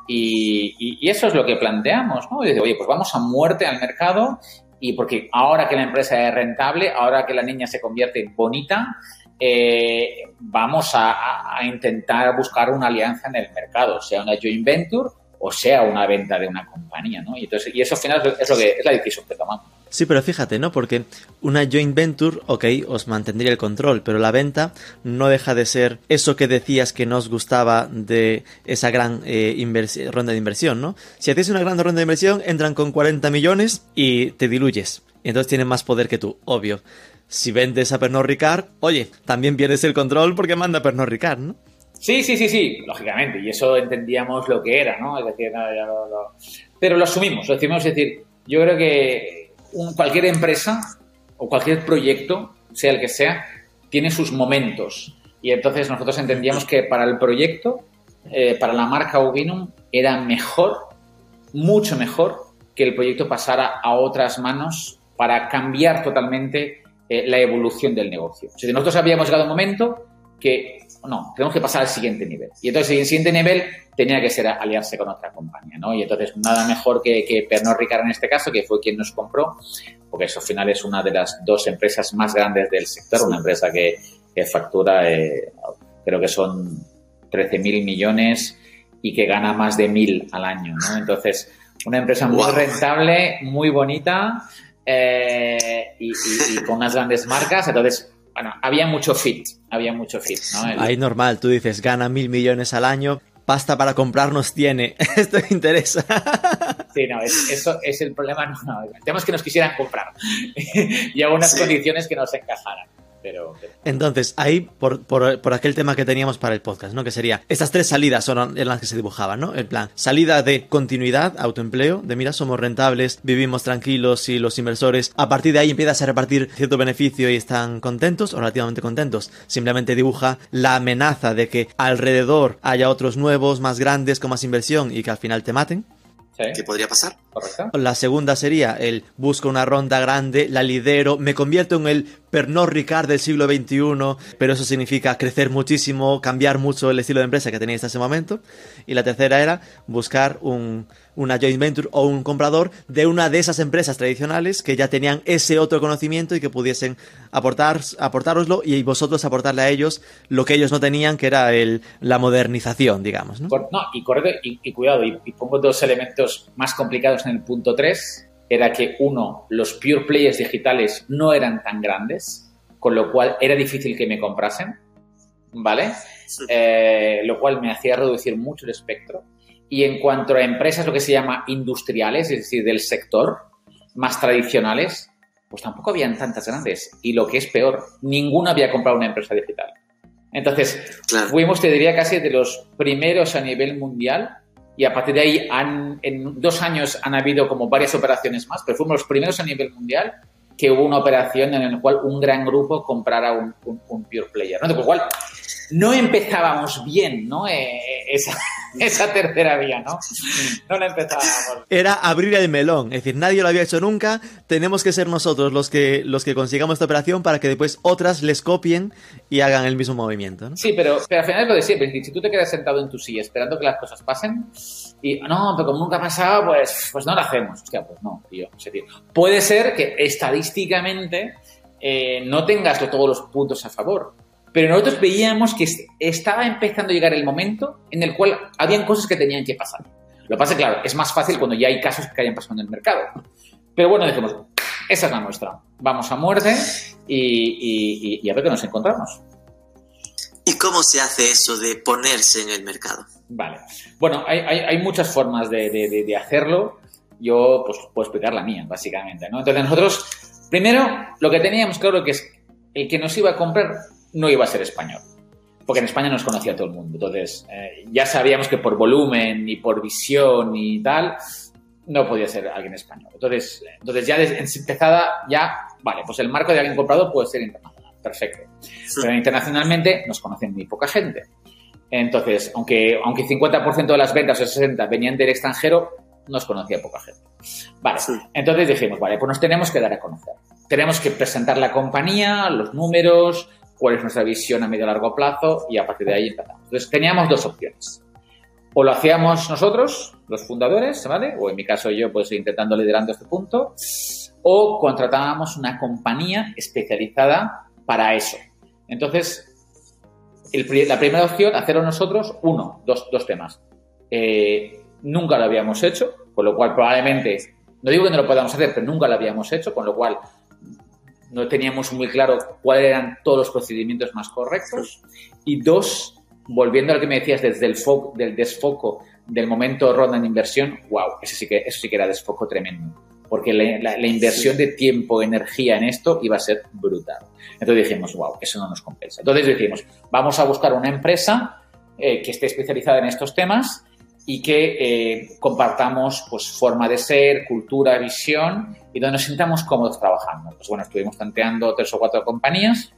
y, eso es lo que planteamos, ¿no? Dice, oye, pues vamos a muerte al mercado y porque ahora que la empresa es rentable, ahora que la niña se convierte bonita, eh, vamos a, intentar buscar una alianza en el mercado, sea una joint venture o sea una venta de una compañía, ¿no? Y, entonces, y eso al final es, lo que, es la decisión que tomamos. Sí, pero fíjate, ¿no? Porque una joint venture, ok, os mantendría el control, pero la venta no deja de ser eso que decías que no os gustaba de esa gran eh, ronda de inversión, ¿no? Si hacéis una gran ronda de inversión, entran con 40 millones y te diluyes. Entonces tienen más poder que tú, obvio. Si vendes a Pernod Ricard, oye, también pierdes el control porque manda Pernod Ricard, ¿no? Sí, sí, sí, sí, lógicamente, y eso entendíamos lo que era, ¿no? Es decir, no, lo- lo- pero lo asumimos, lo decimos, es decir, yo creo que un- cualquier empresa o cualquier proyecto, sea el que sea, tiene sus momentos. Y entonces nosotros entendíamos que para el proyecto, eh, para la marca Ubinum, era mejor, mucho mejor, que el proyecto pasara a otras manos para cambiar totalmente eh, la evolución del negocio. O nosotros habíamos llegado a un momento que no, tenemos que pasar al siguiente nivel. Y entonces el siguiente nivel tenía que ser aliarse con otra compañía, ¿no? Y entonces nada mejor que, que Pernod Ricard en este caso, que fue quien nos compró, porque eso al final es una de las dos empresas más grandes del sector, una empresa que, que factura, eh, creo que son 13 mil millones y que gana más de mil al año, ¿no? Entonces, una empresa muy rentable, muy bonita eh, y, y- y con unas grandes marcas. Entonces, bueno, había mucho fit, había mucho fit, ¿no? El- Ahí normal, tú dices, gana mil millones al año, pasta para comprarnos tiene. <laughs> Esto me interesa. Sí, no, es- eso es el problema. No, no, el tema es que nos quisieran comprar <laughs> y a unas Sí. condiciones que nos encajaran. Pero, pero- Entonces, ahí, por, por- por aquel tema que teníamos para el podcast, ¿no? Que sería, estas tres salidas son en las que se dibujaban, ¿no? En plan, salida de continuidad, autoempleo, de mira, somos rentables, vivimos tranquilos y los inversores, a partir de ahí empiezas a repartir cierto beneficio y están contentos o relativamente contentos. Simplemente dibuja la amenaza de que alrededor haya otros nuevos, más grandes, con más inversión y que al final te maten. ¿sí? ¿Qué podría pasar? ¿Correcto? La segunda sería el busco una ronda grande, la lidero, me convierto en el Pernod Ricard del siglo XXI, pero eso significa crecer muchísimo, cambiar mucho el estilo de empresa que tenía hasta ese momento. Y la tercera era buscar un, una joint venture o un comprador de una de esas empresas tradicionales que ya tenían ese otro conocimiento y que pudiesen aportar, aportároslo y vosotros aportarle a ellos lo que ellos no tenían, que era el, la modernización, digamos. ¿no? Y y, cuidado, y, y pongo dos elementos más complicados en el punto 3, era que uno, los pure players digitales no eran tan grandes, con lo cual era difícil que me comprasen, ¿vale? Eh, lo cual me hacía reducir mucho el espectro. Y en cuanto a empresas, lo que se llama industriales, es decir, del sector, más tradicionales, pues tampoco habían tantas grandes. Y lo que es peor, ninguno había comprado una empresa digital. Entonces, Claro. fuimos, te diría, casi de los primeros a nivel mundial y a partir de ahí han, en dos años han habido como varias operaciones más, pero fuimos los primeros a nivel mundial que hubo una operación en la cual un gran grupo comprara un, un- un pure player. ¿no? Con lo cual, no empezábamos bien, ¿no? Eh, esa, <laughs> esa tercera vía, ¿no? No la empezábamos. era abrir el melón. Es decir, nadie lo había hecho nunca. Tenemos que ser nosotros los que, los que consigamos esta operación para que después otras les copien y hagan el mismo movimiento. ¿no? Sí, pero, pero al final es lo de siempre. Si tú te quedas sentado en tu silla esperando que las cosas pasen y no, pero como nunca ha pasado, pues, pues no lo hacemos. Pues no, tío. Es decir, puede ser que estadísticamente eh, no tengas todos los puntos a favor. Pero nosotros veíamos que est- estaba empezando a llegar el momento en el cual habían cosas que tenían que pasar. Lo que pasa claro, es más fácil cuando ya hay casos que hayan pasado en el mercado. Pero bueno, dijimos, esa es la nuestra. Vamos a muerte y, y- y- y a ver qué nos encontramos. ¿Y cómo se hace eso de ponerse en el mercado? Vale. Bueno, hay, hay- hay muchas formas de, de- de- de hacerlo. Yo, pues, puedo explicar la mía, básicamente, ¿no? Entonces, nosotros, primero, lo que teníamos claro que es el que nos iba a comprar no iba a ser español. Porque en España nos conocía todo el mundo. Entonces, eh, ya sabíamos que por volumen y por visión y tal, no podía ser alguien español. Entonces, entonces ya desde empezada, ya, vale, pues el marco de alguien comprado puede ser internacional. Perfecto. Pero internacionalmente nos conocen muy poca gente. Entonces, aunque, aunque 50% de las ventas o 60% venían del extranjero, nos conocía poca gente. Vale, Sí. entonces dijimos, vale, pues nos tenemos que dar a conocer. Tenemos que presentar la compañía, los números, cuál es nuestra visión a medio y largo plazo y a partir de ahí empezamos. Entonces teníamos dos opciones. O lo hacíamos nosotros, los fundadores, ¿vale? O en mi caso yo, pues intentando liderando este punto, o contratábamos una compañía especializada para eso. Entonces, la primera opción, hacerlo nosotros, uno, dos, dos temas. Eh, nunca lo habíamos hecho, con lo cual probablemente, no digo que no lo podamos hacer, pero nunca lo habíamos hecho, con lo cual no teníamos muy claro cuáles eran todos los procedimientos más correctos. Y dos, volviendo a lo que me decías desde el del desfoco del momento ronda en inversión, wow, eso sí que, eso sí que era desfoco tremendo. Porque la, inversión de tiempo, energía en esto iba a ser brutal. Entonces dijimos, wow, eso no nos compensa. Entonces dijimos, vamos a buscar una empresa eh, que esté especializada en estos temas y que eh, compartamos pues, forma de ser, cultura, visión y donde nos sintamos cómodos trabajando. Pues bueno, estuvimos tanteando tres o cuatro compañías,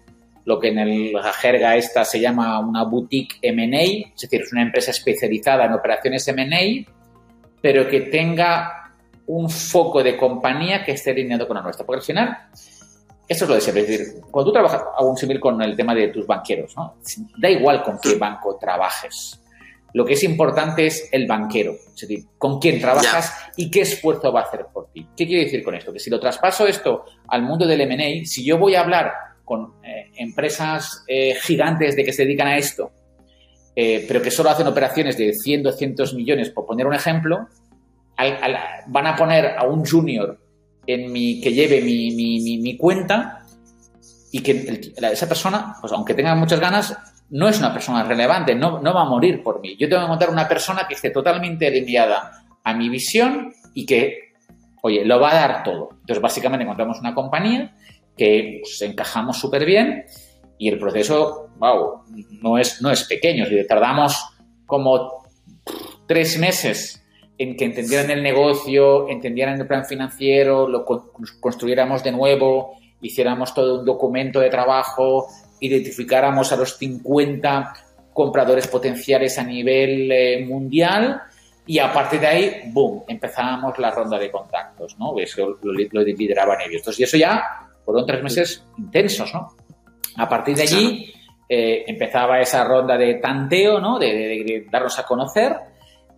lo que en la jerga esta se llama una boutique M&A, es decir, es una empresa especializada en operaciones M&A, pero que tenga un foco de compañía que esté alineado con la nuestra. Porque al final, esto es lo de siempre, es decir, cuando tú trabajas, hago un símil con el tema de tus banqueros, ¿no? Da igual con qué banco trabajes lo que es importante es el banquero, es decir, con quién trabajas y qué esfuerzo va a hacer por ti. ¿Qué quiere decir con esto? Que si lo traspaso esto al mundo del M&A, si yo voy a hablar con eh, empresas eh, gigantes de que se dedican a esto, eh, pero que solo hacen operaciones de 100, 200 millones, por poner un ejemplo, van a poner a un junior en mi, que lleve mi, cuenta y que esa persona, pues aunque tenga muchas ganas, no es una persona relevante, no, va a morir por mí. Yo tengo que encontrar una persona que esté totalmente alineada a mi visión y que, oye, lo va a dar todo. Entonces, básicamente encontramos una compañía que pues, encajamos súper bien y el proceso, wow, no es, no es pequeño. tardamos como tres meses en que entendieran el negocio, entendieran el plan financiero, lo construyéramos de nuevo, hiciéramos todo un documento de trabajo, identificáramos a los 50 compradores potenciales a nivel eh, mundial y a partir de ahí, boom, empezábamos la ronda de contactos, ¿no? Eso lo, lo lideraban ellos. y eso ya fueron tres meses intensos, ¿no? A partir de allí eh, empezaba esa ronda de tanteo, ¿no? De, darnos a conocer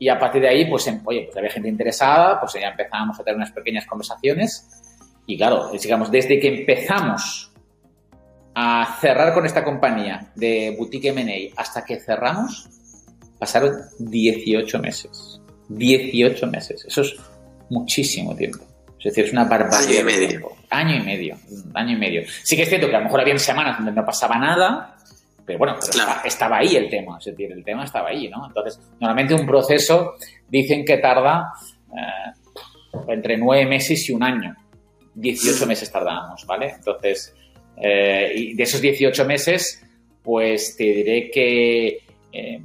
y a partir de ahí, pues, em, oye, pues había gente interesada, pues ya empezábamos a tener unas pequeñas conversaciones y claro, digamos, desde que empezamos a cerrar con esta compañía de Boutique M&A hasta que cerramos, pasaron 18 meses. 18 meses. Eso es muchísimo tiempo. Es decir, es una barbaridad. Año y medio. Año y medio. Año y medio. Sí que es cierto que a lo mejor había semanas donde no pasaba nada, pero bueno, estaba, ahí el tema. Es decir, el tema estaba ahí, ¿no? Entonces, normalmente un proceso dicen que tarda eh, entre nueve meses y un año. 18 meses tardábamos, ¿vale? Entonces, eh, y de esos 18 meses, pues te diré que eh,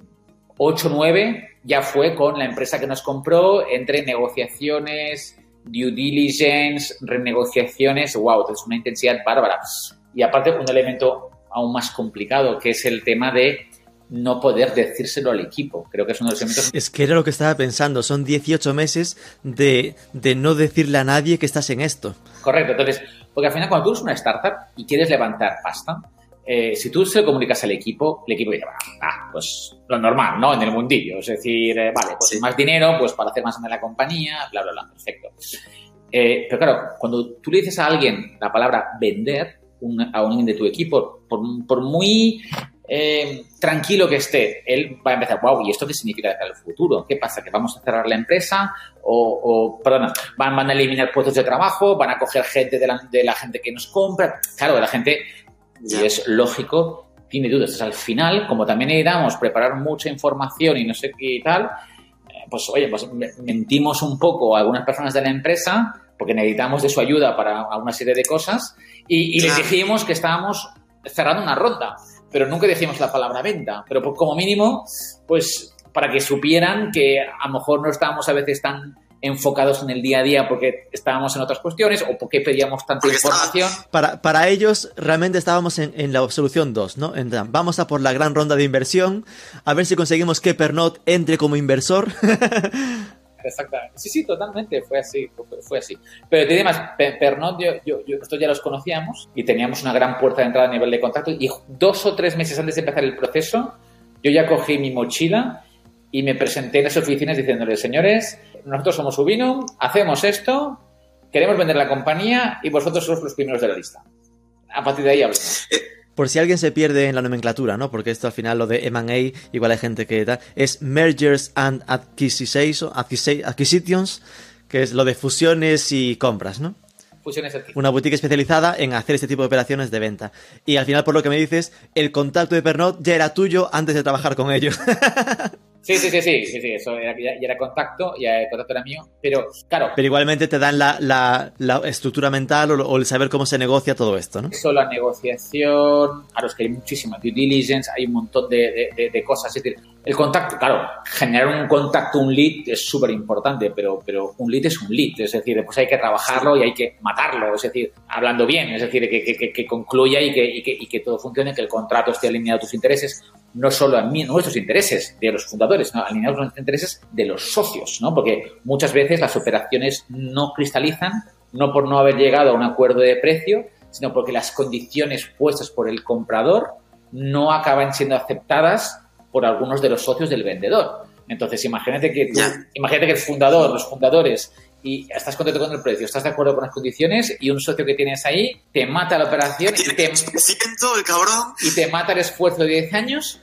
8 o 9 ya fue con la empresa que nos compró entre negociaciones, due diligence, renegociaciones, wow, es una intensidad bárbara. Y aparte un elemento aún más complicado, que es el tema de no poder decírselo al equipo. Creo que es uno de los elementos... Es que era lo que estaba pensando, son 18 meses de, de no decirle a nadie que estás en esto. Correcto, entonces porque al final, cuando tú eres una startup y quieres levantar pasta, eh, si tú se lo comunicas al equipo, el equipo dice, ah, pues lo normal, ¿no? En el mundillo. Es decir, eh, vale, pues más dinero, pues para hacer más en la compañía, bla, bla, bla, perfecto. Eh, pero claro, cuando tú le dices a alguien la palabra vender a un de tu equipo, por, por muy eh, tranquilo que esté, él va a empezar, wow, ¿y esto qué significa para el futuro? ¿Qué pasa? ¿Que vamos a cerrar la empresa? O, o perdona, van, van, a eliminar puestos de trabajo, van a coger gente de la, de la gente que nos compra. Claro, la gente, y es lógico, tiene dudas. Entonces, al final, como también necesitamos preparar mucha información y no sé qué y tal, eh, pues oye, pues mentimos un poco a algunas personas de la empresa porque necesitamos de su ayuda para una serie de cosas y, y les dijimos que estábamos cerrando una ronda pero nunca decíamos la palabra venta. Pero como mínimo, pues para que supieran que a lo mejor no estábamos a veces tan enfocados en el día a día porque estábamos en otras cuestiones o porque pedíamos tanta información. Para, para ellos realmente estábamos en, en la solución 2, ¿no? En, vamos a por la gran ronda de inversión, a ver si conseguimos que Pernod entre como inversor. <laughs> exactamente. Sí, sí, totalmente, fue así, fue, así. Pero te más, Pernod, yo, yo, yo, nosotros ya los conocíamos y teníamos una gran puerta de entrada a nivel de contacto y dos o tres meses antes de empezar el proceso, yo ya cogí mi mochila y me presenté en las oficinas diciéndoles, señores, nosotros somos Ubinum, hacemos esto, queremos vender la compañía y vosotros sois los primeros de la lista. A partir de ahí hablamos. Por si alguien se pierde en la nomenclatura, ¿no? Porque esto al final, lo de M&A, igual hay gente que tal, es Mergers and Acquisitions, que es lo de fusiones y compras, ¿no? Fusiones adquisiciones. Una boutique especializada en hacer este tipo de operaciones de venta. Y al final, por lo que me dices, el contacto de Pernod ya era tuyo antes de trabajar con ellos. <laughs> Sí, sí, sí, sí, sí, sí, eso era, ya, ya era contacto, ya el contacto era mío, pero claro, Pero igualmente te dan la, la- la estructura mental o, o el saber cómo se negocia todo esto, ¿no? eso, la negociación, claro, es que hay muchísima due diligence, hay un montón de, de- cosas, es decir, el contacto, claro, generar un contacto, un lead es súper importante, pero, pero un lead es un lead, es decir, pues hay que trabajarlo y hay que matarlo, es decir, hablando bien, es decir, que, que- que- que concluya y que, y, que, y que todo funcione, que el contrato esté alineado a tus intereses, no solo a mí, nuestros intereses de los fundadores, ¿no? alineados a los intereses de los socios, ¿no? Porque muchas veces las operaciones no cristalizan, no por no haber llegado a un acuerdo de precio, sino porque las condiciones puestas por el comprador no acaban siendo aceptadas por algunos de los socios del vendedor. Entonces, imagínate que imagínate que el fundador, los fundadores, y estás contento con el precio, estás de acuerdo con las condiciones y un socio que tienes ahí te mata la operación y te, Tiene 100%, el cabrón. y te mata el esfuerzo de 10 años,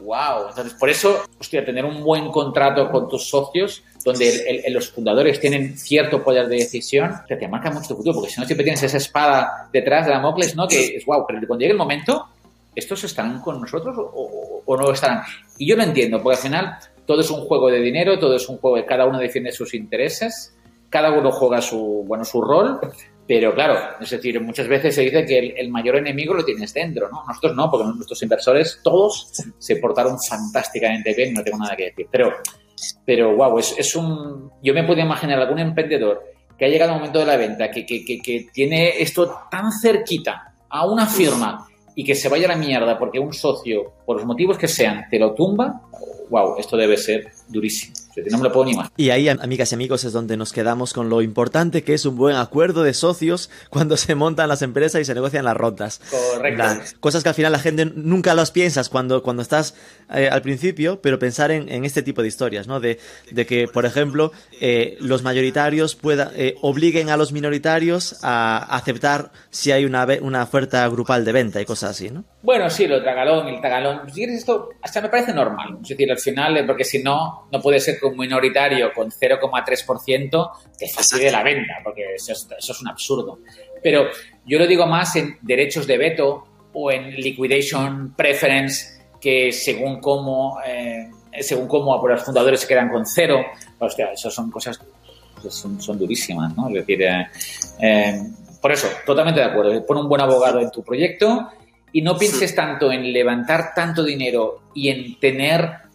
wow. Entonces, por eso, hostia, tener un buen contrato con tus socios, donde el- el- los fundadores tienen cierto poder de decisión, que te marca mucho tu futuro, porque si no, siempre tienes esa espada detrás de Damocles, ¿no? Que es wow, pero cuando llegue el momento, ¿estos estarán con nosotros o, o- o no estarán? Y yo lo entiendo, porque al final todo es un juego de dinero, todo es un juego de cada uno defiende sus intereses, cada uno juega su, bueno, su rol, pero claro, es decir, muchas veces se dice que el, mayor enemigo lo tienes dentro, ¿no? Nosotros no, porque nuestros inversores todos se portaron fantásticamente bien, no tengo nada que decir. Pero, pero wow, es, es un... Yo me puedo imaginar algún emprendedor que ha llegado al momento de la venta, que, que, que, que tiene esto tan cerquita a una firma y que se vaya a la mierda porque un socio, por los motivos que sean, te lo tumba, wow, esto debe ser durísimo. O sea, no me lo puedo ni imaginar. Y ahí, am- amigas y amigos, es donde nos quedamos con lo importante que es un buen acuerdo de socios <laughs> cuando se montan las empresas y se negocian las rondas. Correcto. La- cosas que al final la gente nunca las piensas cuando, cuando estás eh, al principio, pero pensar en, en este tipo de historias, ¿no? De, de que, por ejemplo, eh, los mayoritarios pueda, eh, obliguen a los minoritarios a aceptar si hay una, oferta grupal de venta y cosas así, ¿no? Bueno, sí, lo tragalón el tagalón. Si quieres esto, hasta me parece normal. Es decir, eh, porque si no, no puede ser que un minoritario con 0,3% te facilite la venta, porque eso es, eso es un absurdo. Pero yo lo digo más en derechos de veto o en liquidation preference, que según cómo, eh, según cómo por los fundadores se quedan con cero, hostia, eso son cosas son, son durísimas, ¿no? Es decir, eh, eh, por eso, totalmente de acuerdo. Pon un buen abogado en tu proyecto y no pienses tanto en levantar tanto dinero y en tener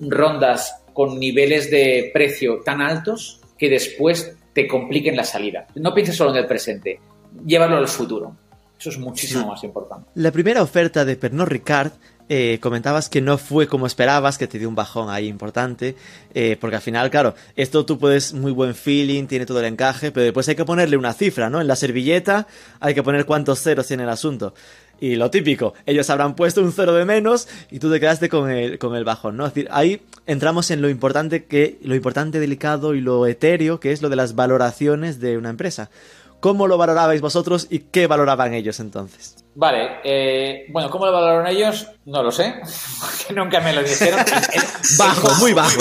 rondas con niveles de precio tan altos que después te compliquen la salida. No pienses solo en el presente, llévalo al futuro. Eso es muchísimo más importante. La primera oferta de Pernod Ricard eh, comentabas que no fue como esperabas, que te dio un bajón ahí importante, eh, porque al final, claro, esto tú puedes muy buen feeling, tiene todo el encaje, pero después hay que ponerle una cifra, ¿no? En la servilleta hay que poner cuántos ceros tiene el asunto. Y lo típico, ellos habrán puesto un cero de menos y tú te quedaste con el, con el bajón, ¿no? Es decir, ahí entramos en lo importante que, lo importante, delicado y lo etéreo, que es lo de las valoraciones de una empresa. ¿Cómo lo valorabais vosotros y qué valoraban ellos entonces? Vale, eh, bueno, ¿cómo lo valoraron ellos? No lo sé, <laughs> porque nunca me lo dijeron. <laughs> El- el- Bajo, el- muy bajo.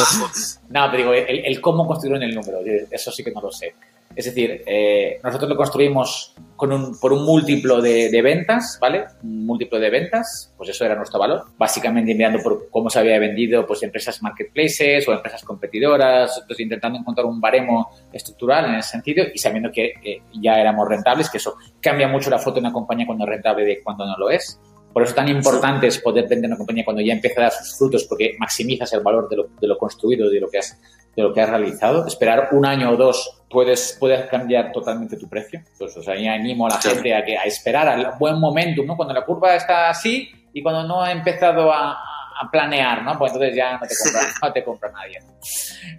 No, te digo, el, el cómo construyeron el número, eso sí que no lo sé. Es decir, eh, nosotros lo construimos con un, por un múltiplo de, de ventas, ¿vale? Un múltiplo de ventas, pues eso era nuestro valor. Básicamente mirando por cómo se había vendido pues empresas marketplaces o empresas competidoras, entonces intentando encontrar un baremo estructural en ese sentido y sabiendo que eh, ya éramos rentables, que eso cambia mucho la foto de una compañía cuando es rentable de cuando no lo es. Por eso tan importante es poder vender una compañía cuando ya empieza a dar sus frutos, porque maximizas el valor de lo, de lo construido, de lo que has, de lo que has realizado. Esperar un año o dos puedes, puedes cambiar totalmente tu precio. Pues, o sea, yo animo a la gente a, que, a esperar al buen momento, ¿no? Cuando la curva está así y cuando no ha empezado a, a planear, ¿no? Pues entonces ya no te compra, no te compra nadie.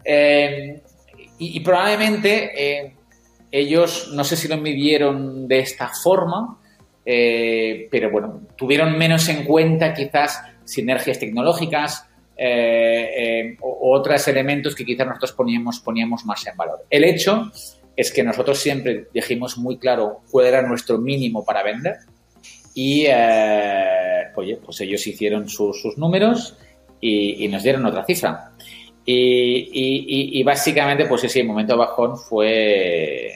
Eh, y, y probablemente eh, ellos, no sé si lo midieron de esta forma, eh, pero bueno, tuvieron menos en cuenta quizás sinergias tecnológicas eh, eh, otros elementos que quizás nosotros poníamos, poníamos más en valor. El hecho es que nosotros siempre dijimos muy claro cuál era nuestro mínimo para vender y, eh, oye, pues ellos hicieron su- sus números y, nos dieron otra cifra. Y- y básicamente, pues ese momento bajón fue,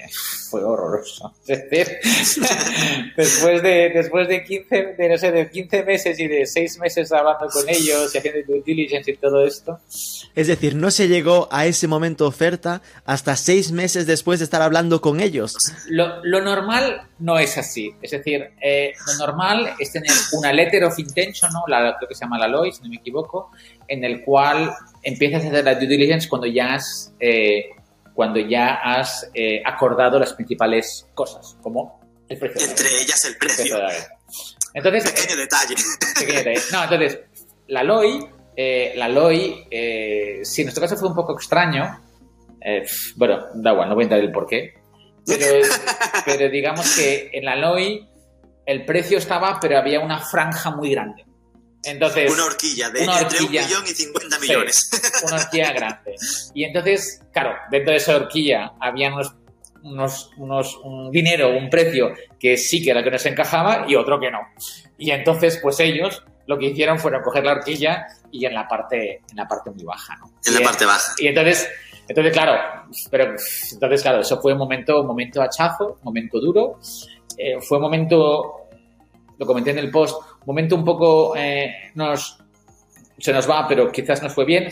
fue horroroso. Es <laughs> decir, después de, después de 15, de, no sé, de 15 meses y de 6 meses hablando con ellos y haciendo due diligence y todo esto, Es decir, no se llegó a ese momento oferta hasta seis meses después de estar hablando con ellos. Lo, lo normal no es así. Es decir, eh, lo normal es tener una letter of intention, ¿no? La, creo que se llama la LOI, si no me equivoco, en el cual empiezas a hacer la due diligence cuando ya has, eh, cuando ya has eh, acordado las principales cosas, como el precio. Entre ellas el precio. Entonces, eh, Pequeño detalle. Pequeño detalle. <laughs> No, entonces, la LOI, eh, la LOI, eh, si en nuestro caso fue un poco extraño, eh, bueno, da igual, no voy a entrar el por qué, pero, <laughs> pero digamos que en la LOI el precio estaba, pero había una franja muy grande. Entonces, Una horquilla de Una entre horquilla. un millón y 50 Sí. millones. una horquilla grande. Y entonces, claro, dentro de esa horquilla había unos, unos, unos- un dinero, un precio que sí que era que nos encajaba y otro que no. Y entonces, pues ellos lo que hicieron fue coger la horquilla y en la parte, en la parte muy baja, ¿no? En la parte baja. y entonces, entonces claro, pero entonces claro, eso fue un momento, un momento hachazo, un momento duro. Eh, fue un momento, lo comenté en el post, momento un poco eh, nos se nos va, pero quizás nos fue bien.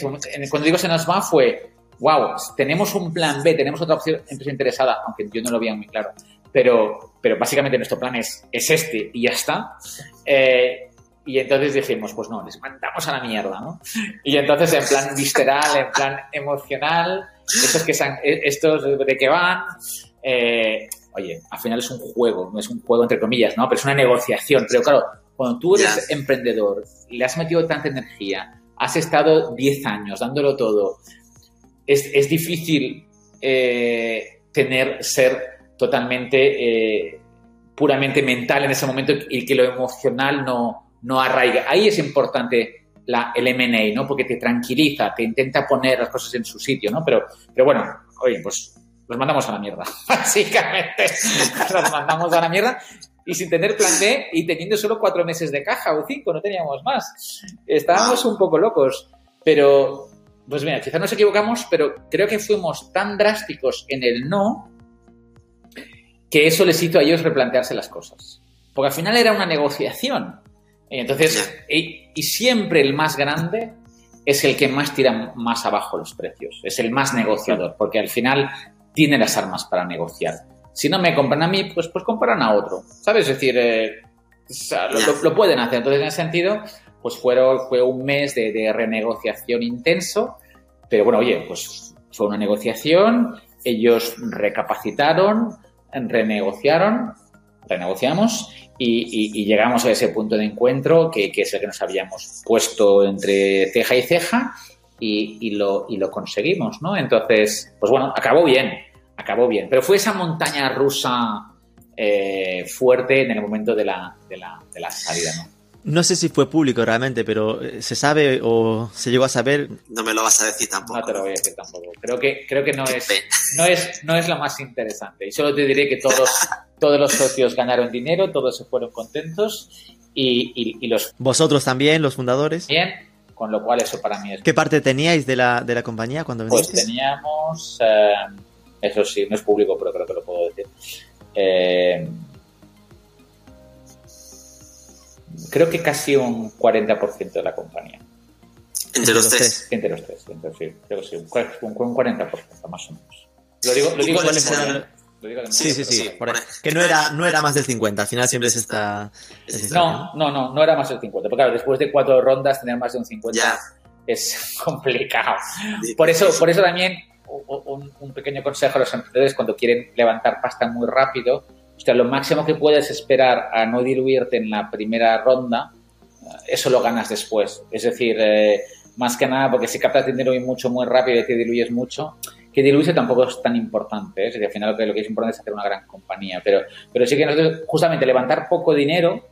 Cuando digo se nos va fue, wow, tenemos un plan B, tenemos otra opción, empresa interesada, aunque yo no lo veía muy claro. Pero, pero básicamente nuestro plan es, es este y ya está. Eh, y entonces dijimos, pues no, les mandamos a la mierda, ¿no? Y entonces en plan visceral, en plan emocional, estos que san- eh, estos de que van, eh, oye, al final es un juego, no es un juego entre comillas, ¿no? Pero es una negociación. Pero claro, cuando tú eres emprendedor, le has metido tanta energía, has estado 10 años dándolo todo, es, es difícil eh, tener, ser totalmente, eh, puramente mental en ese momento y que lo emocional no, no arraiga. Ahí es importante la, el M&A, ¿no? Porque te tranquiliza, te intenta poner las cosas en su sitio, ¿no? Pero, pero bueno, oye, pues los mandamos a la mierda, <laughs> básicamente. <laughs> los mandamos a la mierda y sin tener plan B y teniendo solo cuatro meses de caja o cinco, no teníamos más. Estábamos un poco locos, pero, pues mira, quizás nos equivocamos, pero creo que fuimos tan drásticos en el no que eso les hizo a ellos replantearse las cosas. Porque al final era una negociación. Y entonces, y, y siempre el más grande es el que más tira más abajo los precios, es el más negociador, porque al final tiene las armas para negociar. Si no me compran a mí, pues, pues compran a otro, ¿sabes? Es decir, eh, lo, lo- pueden hacer. Entonces, en ese sentido, pues fue un mes de, de renegociación intenso, pero bueno, oye, pues fue una negociación, ellos recapacitaron, renegociaron, renegociamos y, llegamos a ese punto de encuentro que, es el que nos habíamos puesto entre ceja y ceja y, y lo, lo conseguimos, ¿no? Entonces, pues bueno, acabó bien, acabó bien, pero fue esa montaña rusa eh, fuerte en el momento de la, de la, de la salida, ¿no? No sé si fue público realmente, pero eh, se sabe o se llegó a saber. No me lo vas a decir tampoco. No te lo voy a decir tampoco. Creo que, creo que no es, no es, no es lo más interesante. Y solo te diré que todos, todos los socios ganaron dinero, todos se fueron contentos y, y- y los Vosotros también, los fundadores. bien, con lo cual eso para mí es... ¿Qué parte teníais de la, de la compañía cuando Pues vendisteis? teníamos, eh, eso sí, no es público, pero creo que lo puedo decir. Eh, creo que casi un 40% de la compañía. Entre los tres. Entre los tres, entre, sí, creo que sí, un, cua- un, un 40% más o menos. Lo digo, lo ¿Y digo de cuáles memoria. eran? Lo digo de Sí, memoria, sí, sí. por ahí. Que no era, no era más del 50, al final siempre es esta. es esta- No, no, no, no era más del 50. Porque claro, después de cuatro rondas, tener más de un 50 Ya. es <laughs> complicado. Por eso, por eso también un, pequeño consejo a los emprendedores cuando quieren levantar pasta muy rápido, o lo máximo que puedes esperar a no diluirte en la primera ronda, eh, eso lo ganas después. Es decir, eh, más que nada, porque si captas dinero y mucho muy rápido y te diluyes mucho, que diluirse tampoco es tan importante. ¿eh? Es decir, al final lo que, lo que es importante es hacer una gran compañía. Pero, pero sí que nosotros, justamente levantar poco dinero,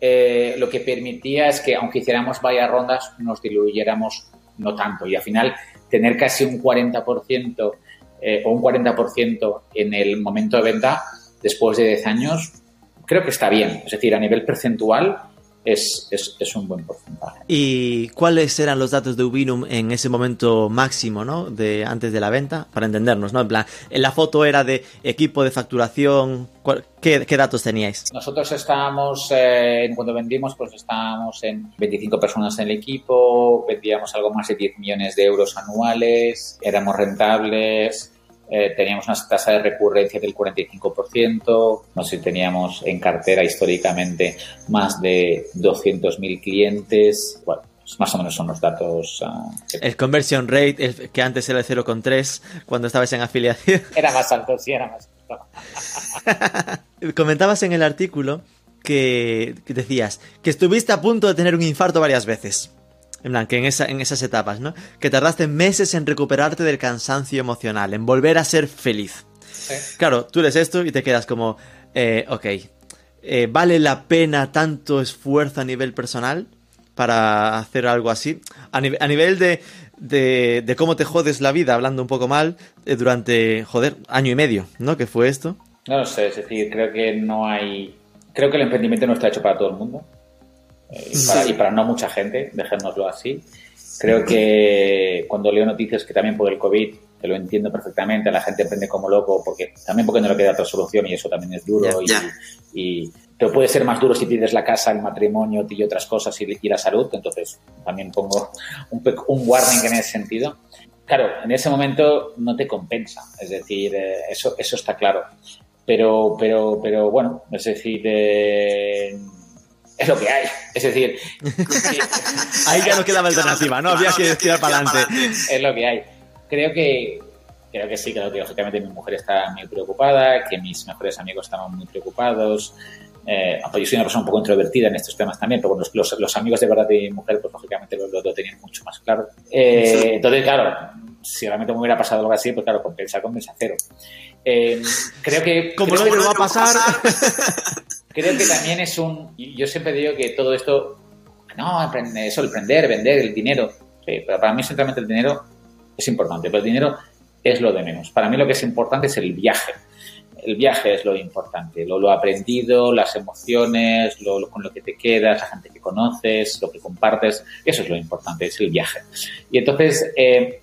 eh, lo que permitía es que, aunque hiciéramos varias rondas, nos diluyéramos no tanto. Y al final, tener casi un 40% eh, o un 40% en el momento de venta después de 10 años, creo que está bien. Es decir, a nivel percentual, es, es, es, un buen porcentaje. ¿Y cuáles eran los datos de Ubinum en ese momento máximo, ¿no? De antes de la venta, para entendernos, ¿no? En plan, en la foto era de equipo de facturación, ¿qué, qué datos teníais? Nosotros estábamos, eh, cuando vendimos, pues estábamos en 25 personas en el equipo, vendíamos algo más de 10 millones de euros anuales, éramos rentables, eh, teníamos una tasa de recurrencia del 45%, no sé si teníamos en cartera históricamente más de 200.000 clientes, bueno, pues más o menos son los datos. Uh, el conversion rate, el, que antes era el 0,3 cuando estabas en afiliación. <laughs> Era más alto, sí, era más alto. <laughs> Comentabas en el artículo que, que decías que estuviste a punto de tener un infarto varias veces. En plan, que en, esa, en esas etapas, ¿no? Que tardaste meses en recuperarte del cansancio emocional, en volver a ser feliz. Sí. Claro, tú lees esto y te quedas como, eh, ok, eh, ¿vale la pena tanto esfuerzo a nivel personal para hacer algo así? A nivel de, de, de, cómo te jodes la vida, hablando un poco mal, eh, durante, joder, año y medio, ¿no? Que fue esto. No lo sé, es decir, creo que no hay... Creo que el emprendimiento no está hecho para todo el mundo y, para, y para no mucha gente, dejémoslo así. Creo que cuando leo noticias que también por el COVID, que lo entiendo perfectamente, la gente emprende como loco, porque también porque no le queda otra solución y eso también es duro. Yeah, yeah. Y, y, pero puede ser más duro si pides la casa, el matrimonio y otras cosas y, y la salud. Entonces también pongo un, un warning en ese sentido. Claro, en ese momento no te compensa, es decir, eh, eso, eso está claro. Pero, pero, pero bueno, es decir, eh, es lo que hay. Es decir, <laughs> ahí ya no quedaba alternativa, ¿no? Había que tirar para adelante. Es lo que hay. Creo que creo que sí, creo que lógicamente mi mujer está muy preocupada, que mis mejores amigos estaban muy preocupados. Eh, yo soy una persona un poco introvertida en estos temas también, pero bueno, los, los amigos de verdad de mi mujer, pues lógicamente lo, lo, lo tenían mucho más claro. Eh, sí. Entonces, claro, si realmente me hubiera pasado algo así, pues claro, compensa, compensa cero. Eh, creo que... Como creo no me va a pasar... <laughs> creo que también es un... Yo siempre digo que todo esto... No, eso, el aprender, vender, el dinero. Sí, pero para mí centralmente el dinero es importante, pero el dinero es lo de menos. Para mí lo que es importante es el viaje. El viaje es lo importante, lo, lo aprendido, las emociones, lo, lo, con lo que te quedas, la gente que conoces, lo que compartes, eso es lo importante, es el viaje. Y entonces, eh,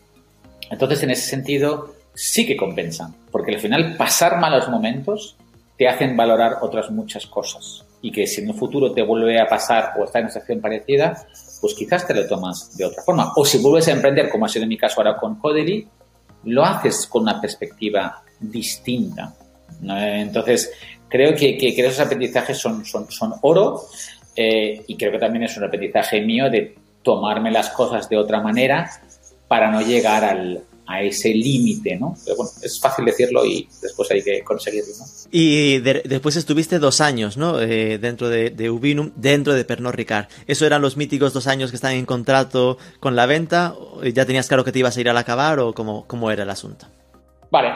entonces en ese sentido sí que compensan, porque al final pasar malos momentos te hacen valorar otras muchas cosas y que si en un futuro te vuelve a pasar o está en una situación parecida, pues quizás te lo tomas de otra forma. O si vuelves a emprender, como ha sido en mi caso ahora con Codely, lo haces con una perspectiva distinta. Entonces, creo que, esos aprendizajes son oro eh, y creo que también es un aprendizaje mío de tomarme las cosas de otra manera para no llegar al, a ese límite, ¿no? Pero bueno, es fácil decirlo y después hay que conseguirlo, ¿no? Y de, después estuviste dos años, ¿no? Eh, dentro de, de, Ubinum, dentro de Pernod Ricard. ¿Eso eran los míticos dos años que están en contrato con la venta? ¿Ya tenías claro que te ibas a ir al acabar o cómo, cómo era el asunto? Vale.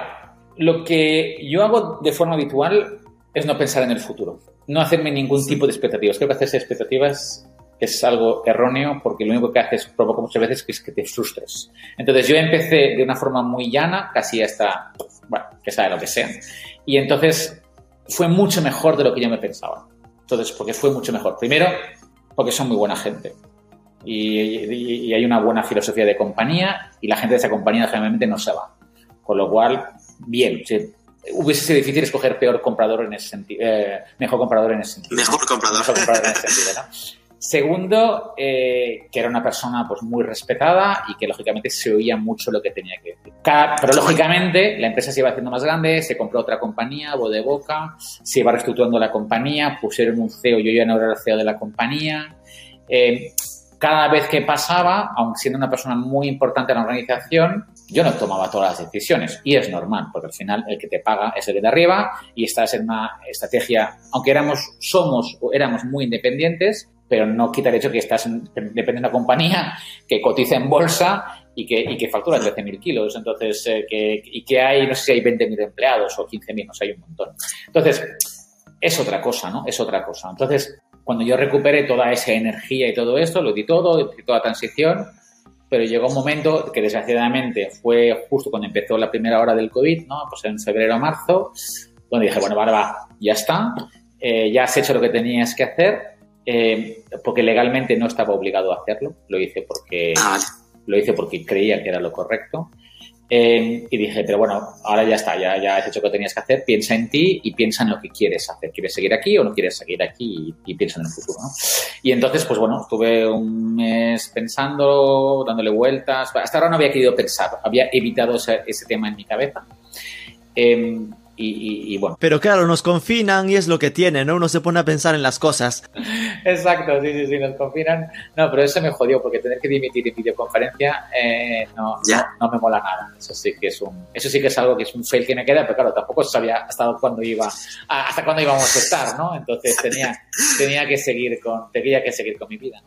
Lo que yo hago de forma habitual es no pensar en el futuro. No hacerme ningún tipo de expectativas. Creo que hacerse expectativas es algo erróneo porque lo único que haces provoca muchas veces es que te frustres. Entonces yo empecé de una forma muy llana, casi hasta, bueno, que sabe lo que sea. Y entonces fue mucho mejor de lo que yo me pensaba. Entonces, porque fue mucho mejor. Primero, porque son muy buena gente. Y, y, y hay una buena filosofía de compañía y la gente de esa compañía generalmente no se va. Con lo cual, bien. Hubiese sido difícil escoger peor comprador en ese sentido, eh, mejor comprador en ese sentido. Mejor comprador. Mejor comprador en ese sentido, ¿no? Segundo, eh, que era una persona pues muy respetada y que lógicamente se oía mucho lo que tenía que decir. Cada, pero lógicamente la empresa se iba haciendo más grande, se compró otra compañía, voz de boca, se iba reestructurando la compañía, pusieron un CEO, yo ya no era el CEO de la compañía. Eh, cada vez que pasaba, aun siendo una persona muy importante en la organización, yo no tomaba todas las decisiones y es normal, porque al final el que te paga es el de arriba y estás en una estrategia, aunque éramos, somos o éramos muy independientes, pero no quita el hecho que estás, depende de una compañía que cotiza en bolsa y que, y que factura 13.000 kilos. Entonces, eh, que, y que hay, no sé si hay 20.000 empleados o 15.000, no sé, hay un montón. Entonces, es otra cosa, ¿no? Es otra cosa. Entonces, cuando yo recuperé toda esa energía y todo esto, lo di todo, di toda transición, pero llegó un momento que desgraciadamente fue justo cuando empezó la primera hora del COVID, ¿no? Pues en febrero o marzo, donde dije, bueno, va, ya está, eh, ya has hecho lo que tenías que hacer, eh, porque legalmente no estaba obligado a hacerlo, lo hice porque, Ah, lo hice porque creía que era lo correcto. Eh, y dije, pero bueno, ahora ya está, ya, ya has hecho lo que tenías que hacer, piensa en ti y piensa en lo que quieres hacer. ¿Quieres seguir aquí o no quieres seguir aquí? Y, y piensa en el futuro, ¿no? Y entonces, pues bueno, estuve un mes pensando, dándole vueltas. Hasta ahora no había querido pensar, había evitado ese, ese tema en mi cabeza. Eh, y, y- y bueno, Pero claro, nos confinan y es lo que tiene, ¿no? Uno se pone a pensar en las cosas. Exacto, sí, sí, sí, nos confinan. No, pero eso me jodió porque tener que dimitir en videoconferencia eh, no, Ya. no, me mola nada. Eso sí que es un, eso sí que es algo que es un fail que me queda, pero claro, tampoco sabía hasta cuándo iba, a- hasta cuándo íbamos a estar, ¿no? Entonces tenía, tenía que seguir con, tenía que seguir con mi vida.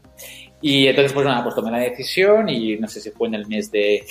Y entonces, pues nada, pues tomé la decisión y no sé si fue en el mes de,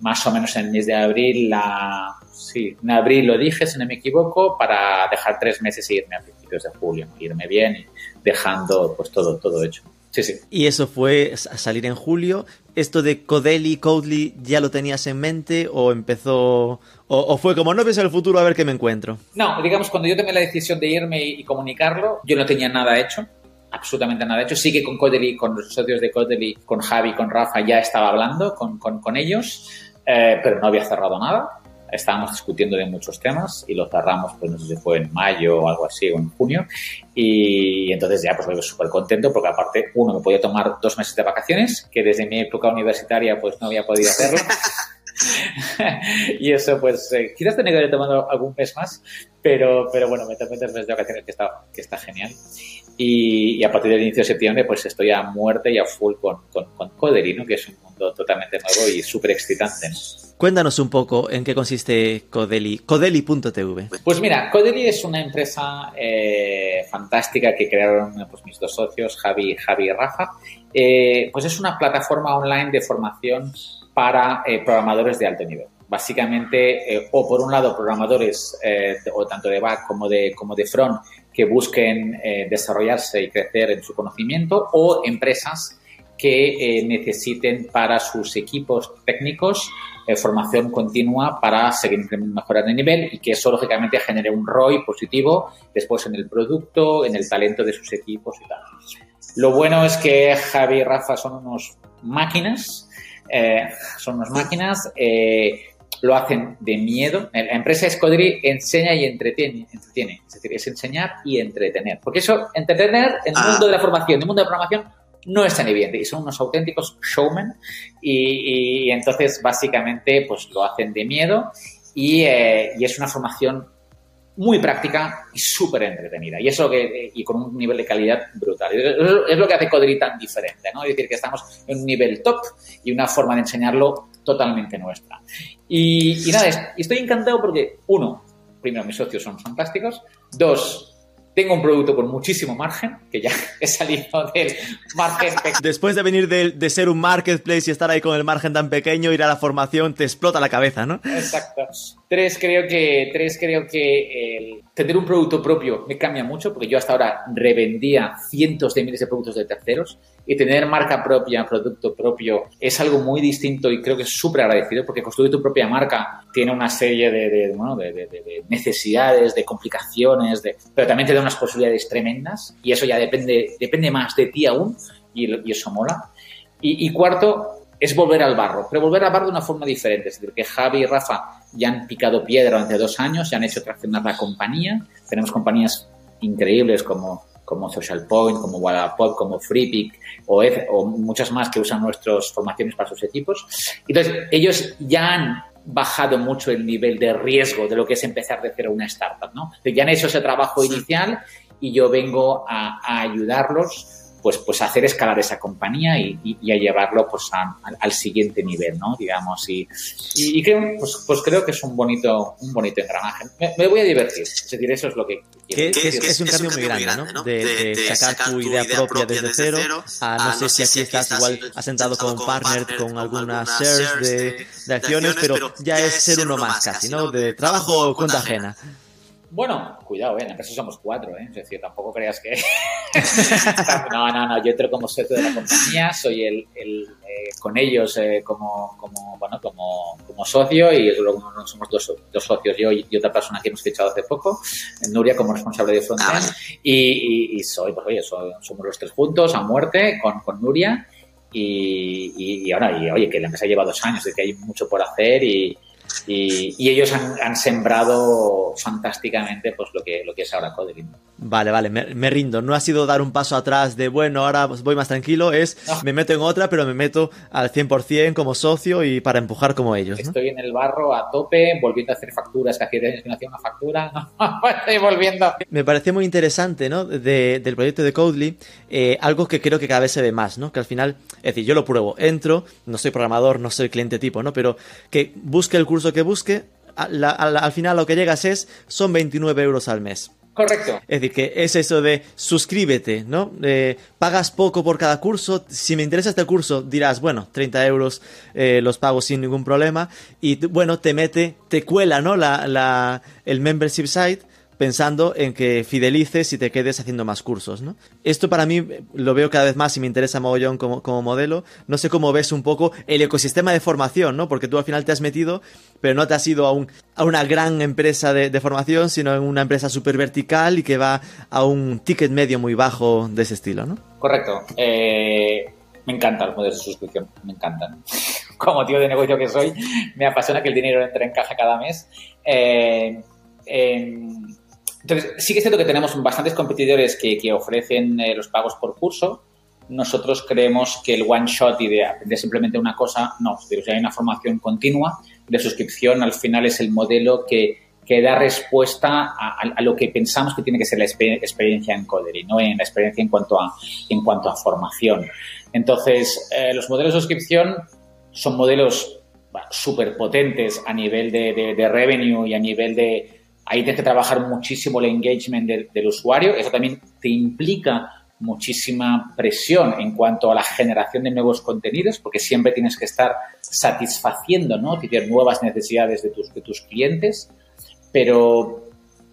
más o menos en el mes de abril, la, sí, en abril lo dije, si no me equivoco, para dejar tres meses e irme a principios de julio, irme bien y dejando pues todo, todo hecho. Sí, sí. Y eso fue salir en julio. ¿Esto de Codeli, Codely, ya lo tenías en mente o empezó... O, o fue como, no ves el futuro a ver qué me encuentro? No, digamos, cuando yo tomé la decisión de irme y, y comunicarlo, yo no tenía nada hecho, absolutamente nada hecho. Sí que con Codely, con los socios de Codely, con Javi, con Rafa, ya estaba hablando con, con, con ellos, eh, pero no había cerrado nada. Estábamos discutiendo de muchos temas y lo cerramos, pues no sé si fue en mayo o algo así, o en junio. Y entonces ya pues me súper contento porque aparte, uno, me podía tomar dos meses de vacaciones, que desde mi época universitaria pues no había podido hacerlo. <laughs> y eso, pues, eh, quizás tenía que haber tomado algún mes más, pero, pero bueno, me tomé tres meses de vacaciones, que está, que está genial. Y, y a partir del inicio de septiembre, pues estoy a muerte y a full con, con, con Codery, ¿no? Que es un mundo totalmente nuevo y súper excitante. ¿no? Cuéntanos un poco en qué consiste Codeli, codeli.tv. Pues mira, Codery es una empresa eh, fantástica que crearon pues, mis dos socios, Javi, Javi y Rafa. Eh, pues es una plataforma online de formación para eh, programadores de alto nivel. Básicamente, eh, o por un lado, programadores eh, o tanto de back como de, como de front que busquen eh, desarrollarse y crecer en su conocimiento, o empresas que eh, necesiten para sus equipos técnicos eh, formación continua para seguir mejorando el nivel y que eso lógicamente genere un ROI positivo después en el producto, en el talento de sus equipos y tal. Lo bueno es que Javi y Rafa son unos máquinas, son unas máquinas, lo hacen de miedo. La empresa Escodri enseña y entretiene, entretiene, es decir, es enseñar y entretener. Porque eso, entretener en el Ah. mundo de la formación, en el mundo de la programación, no es tan evidente. Y son unos auténticos showmen. Y, y entonces básicamente pues lo hacen de miedo. Y, eh, y es una formación muy práctica y súper entretenida. Y eso que y con un nivel de calidad brutal. Es, es lo que hace Codri tan diferente no es decir que estamos en un nivel top y una forma de enseñarlo totalmente nuestra y, y nada estoy encantado porque uno primero mis socios son fantásticos dos tengo un producto con muchísimo margen que ya <laughs> he salido del margen pequeño Después de venir de, de ser un marketplace y estar ahí con el margen tan pequeño, ir a la formación te explota la cabeza, ¿no? Exacto. Tres, creo que, tres, creo que el tener un producto propio me cambia mucho, porque yo hasta ahora revendía cientos de miles de productos de terceros y tener marca propia, producto propio, es algo muy distinto y creo que es súper agradecido, porque construir tu propia marca tiene una serie de, bueno, de, de- de- de necesidades, de complicaciones, de, pero también te da unas posibilidades tremendas y eso ya depende, depende más de ti aún y, y eso mola. Y, y cuarto, es volver al barro, pero volver al barro de una forma diferente. Es decir, que Javi y Rafa ya han picado piedra durante dos años, ya han hecho traccionar la compañía. Tenemos compañías increíbles como, como Social Point, como Wallapop, como FreePick o, Eth- o muchas más que usan nuestras formaciones para sus equipos. Entonces, ellos ya han bajado mucho el nivel de riesgo de lo que es empezar de cero una startup, ¿no? Ya han hecho ese trabajo inicial y yo vengo a, a ayudarlos pues, pues hacer escalar esa compañía y, y, a llevarlo pues al siguiente nivel, ¿no? Digamos, y, y, creo, pues, pues, creo que es un bonito, un bonito engranaje. Me, voy a divertir, es decir, eso es lo que... Que, es, un cambio muy grande, ¿no? De, sacar, tu idea, propia, desde, cero, a no, sé si aquí estás igual asentado con un partner, con algunas shares de, de acciones, pero ya es ser uno más casi, ¿no? De trabajo o cuenta ajena. Bueno, cuidado, ¿eh? en la empresa somos cuatro, ¿eh? es decir, tampoco creas que... <laughs> no, no, no, yo entro como socio de la compañía, soy el, el eh, con ellos eh, como, como, bueno, como, como socio y luego somos dos, dos, socios, yo y, otra persona que hemos fichado hace poco, Nuria como responsable de frontend ah, y, y, soy, pues oye, somos los tres juntos a muerte con, con Nuria y, y, ahora, y, oye, que la empresa lleva dos años, de que hay mucho por hacer y y, ellos han, sembrado fantásticamente pues lo que, lo que es ahora Kotlin. Vale, vale, me, rindo. No ha sido dar un paso atrás de, bueno, ahora voy más tranquilo, es me meto en otra, pero me meto al 100% como socio y para empujar como ellos. Estoy en el barro a tope, volviendo a hacer facturas, que hacía que no hacía una factura, <laughs> estoy volviendo. Me parece muy interesante, ¿no? del proyecto de Codely, eh, algo que creo que cada vez se ve más, ¿no? Que al final, es decir, yo lo pruebo, entro, no soy programador, no soy cliente tipo, ¿no? Pero que busque el curso que busque, al final lo que llegas es, son 29 euros al mes. Correcto. Es decir, que es eso de suscríbete, ¿no? Eh, pagas poco por cada curso. Si me interesa este curso, dirás, bueno, 30 euros eh, los pago sin ningún problema. Y bueno, te mete, te cuela, ¿no? La, la, el membership site pensando en que fidelices y te quedes haciendo más cursos, ¿no? Esto para mí lo veo cada vez más y me interesa mogollón como, como modelo. No sé cómo ves un poco el ecosistema de formación, ¿no? Porque tú al final te has metido, pero no te has ido a, un, a una gran empresa de, formación, sino en una empresa súper vertical y que va a un ticket medio muy bajo de ese estilo, ¿no? Correcto. Eh, me encantan los modelos de suscripción, me encantan. <laughs> Como tío de negocio que soy, me apasiona que el dinero entre en caja cada mes. Eh, entonces, sí que es cierto que tenemos bastantes competidores que, que ofrecen eh, los pagos por curso. Nosotros creemos que el one shot y de aprender simplemente una cosa, no. Si hay una formación continua de suscripción, al final es el modelo que, que da respuesta a, a, lo que pensamos que tiene que ser la experiencia en Codery, ¿no? En la experiencia en cuanto a, en cuanto a formación. Entonces, eh, los modelos de suscripción son modelos súper potentes a nivel de, de, de revenue y a nivel de, Ahí tienes que trabajar muchísimo el engagement del, usuario. Eso también te implica muchísima presión en cuanto a la generación de nuevos contenidos, porque siempre tienes que estar satisfaciendo, ¿no? Tener nuevas necesidades de tus, de tus clientes, pero,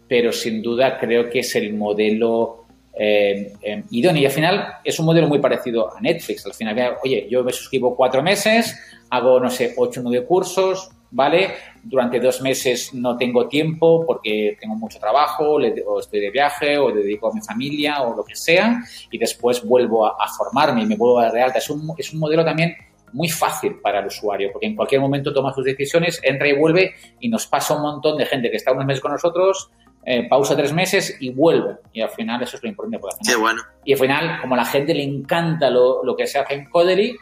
pero sin duda creo que es el modelo eh, eh, idóneo. Y al final es un modelo muy parecido a Netflix. Al final, oye, yo me suscribo cuatro meses, hago, no sé, ocho o nueve cursos, ¿vale? Durante dos meses no tengo tiempo porque tengo mucho trabajo, o estoy de viaje, o dedico a mi familia, o lo que sea, y después vuelvo a, formarme y me vuelvo a dar de alta. Es un, es un modelo también muy fácil para el usuario, porque en cualquier momento toma sus decisiones, entra y vuelve, y nos pasa un montón de gente que está unos meses con nosotros, eh, pausa tres meses y vuelve. Y al final eso es lo importante. Qué bueno. Y al final, como a la gente le encanta lo, lo que se hace en Codery,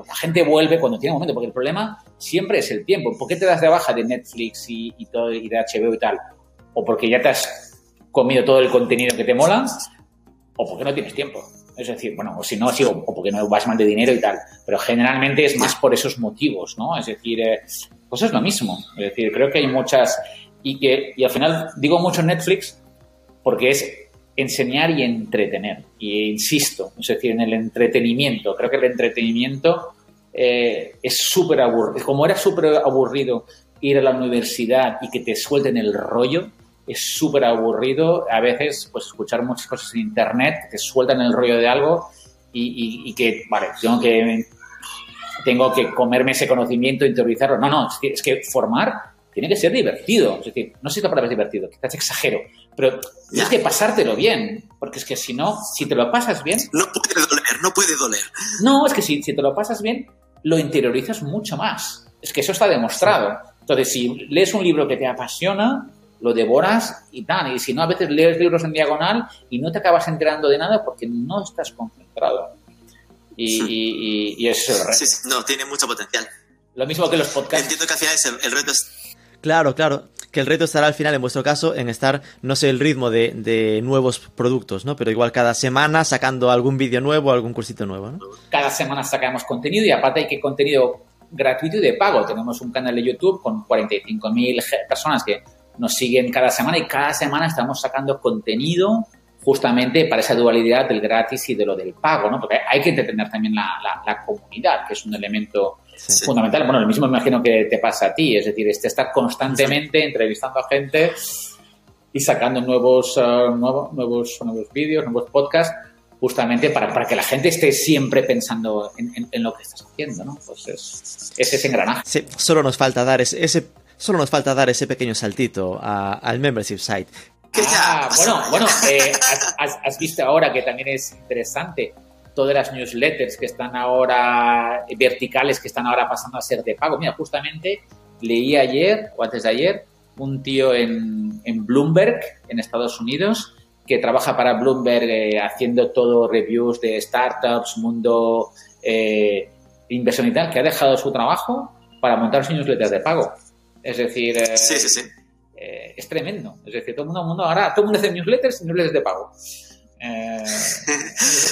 pues la gente vuelve cuando tiene un momento, porque el problema siempre es el tiempo. ¿Por qué te das de baja de Netflix y, todo, y de HBO y tal? O porque ya te has comido todo el contenido que te mola, o porque no tienes tiempo. Es decir, bueno, o si no, sí, o, porque no vas mal de dinero y tal. Pero generalmente es más por esos motivos, ¿no? Es decir, eh, pues es lo mismo. Es decir, creo que hay muchas. Y que y al final digo mucho Netflix porque es enseñar y entretener. Y insisto, es decir, en el entretenimiento. Creo que el entretenimiento eh, es súper aburrido. Como era súper aburrido ir a la universidad y que te suelten el rollo, es súper aburrido a veces pues escuchar muchas cosas en internet que te sueltan el rollo de algo y, que, vale, tengo que, tengo que comerme ese conocimiento, interiorizarlo. No, no, es que formar tiene que ser divertido. Es decir, no sé si la palabra es divertido, quizás exagero, pero tienes que pasártelo bien, porque es que si no, si te lo pasas bien... No puede doler, no puede doler. No, es que si, si te lo pasas bien, lo interiorizas mucho más. Es que eso está demostrado. Entonces, si lees un libro que te apasiona, lo devoras y tal. Y si no, a veces lees libros en diagonal y no te acabas enterando de nada porque no estás concentrado. Y, y, eso es el reto. no, tiene mucho potencial. Lo mismo que los podcasts. Entiendo que al final el reto es Claro, claro. Que el reto estará al final, en vuestro caso, en estar, no sé el ritmo de, de nuevos productos, ¿no? Pero igual cada semana sacando algún vídeo nuevo, algún cursito nuevo, ¿no? Cada semana sacamos contenido y aparte hay que contenido gratuito y de pago. Tenemos un canal de YouTube con 45.000 personas que nos siguen cada semana y cada semana estamos sacando contenido justamente para esa dualidad del gratis y de lo del pago, ¿no? Porque hay que entender también la, la, comunidad, que es un elemento fundamental. Bueno, lo mismo me imagino que te pasa a ti, es decir, este estar constantemente entrevistando a gente y sacando nuevos, uh, nuevos, nuevos, nuevos vídeos, nuevos podcasts, justamente para, para, que la gente esté siempre pensando en, en, lo que estás haciendo, ¿no? Pues es, es ese engranaje. Sí, solo nos falta dar ese, ese solo nos falta dar ese pequeño saltito a, al membership site. Ah, bueno, bueno, eh, has, has, visto ahora que también es interesante todas las newsletters que están ahora verticales, que están ahora pasando a ser de pago. Mira, justamente leí ayer o antes de ayer un tío en, en Bloomberg, en Estados Unidos, que trabaja para Bloomberg eh, haciendo todo reviews de startups, mundo eh, inversión y tal, que ha dejado su trabajo para montar su newsletter de pago. Es decir, eh, sí, sí, sí. Eh, es tremendo. Es decir, todo el mundo, mundo ahora, todo el mundo hace newsletters y newsletters de pago. <laughs> Eh...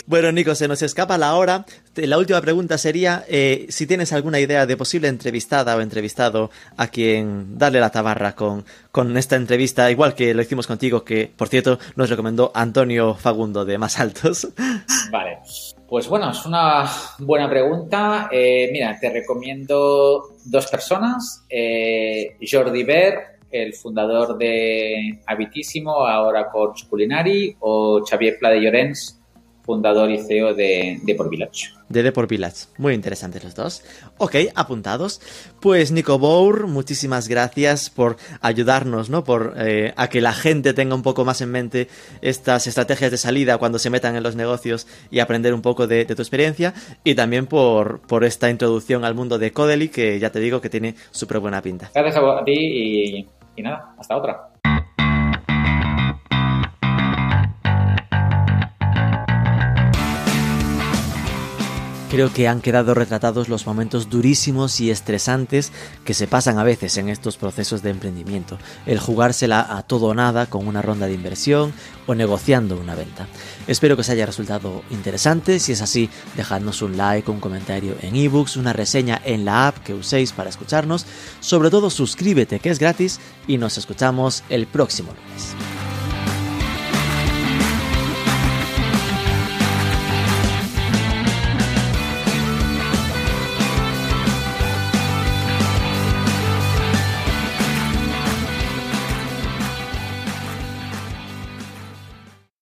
bueno, Nico, se nos escapa la hora. La última pregunta sería eh, si tienes alguna idea de posible entrevistada o entrevistado a quien darle la tabarra con, con esta entrevista, igual que lo hicimos contigo, que por cierto nos recomendó Antonio Fagundo de Más Altos. <laughs> Vale. Pues bueno, es una buena pregunta. Eh, mira, te recomiendo dos personas. Jordi Ver, el fundador de Habitísimo, ahora Corps Culinari, o Xavier Pla de Llorens, fundador y CEO de Deport Village. De Deport Village. Muy interesantes los dos. Ok, apuntados. Pues Nico Bour, muchísimas gracias por ayudarnos, ¿no? Por eh, a que la gente tenga un poco más en mente estas estrategias de salida cuando se metan en los negocios y aprender un poco de, tu experiencia. Y también por, por esta introducción al mundo de Codely, que ya te digo que tiene súper buena pinta. Gracias a ti y y nada, hasta otra. Creo que han quedado retratados los momentos durísimos y estresantes que se pasan a veces en estos procesos de emprendimiento, el jugársela a todo o nada con una ronda de inversión o negociando una venta. Espero que os haya resultado interesante, si es así, dejadnos un like, un comentario en ebooks, una reseña en la app que uséis para escucharnos, sobre todo suscríbete que es gratis y nos escuchamos el próximo lunes.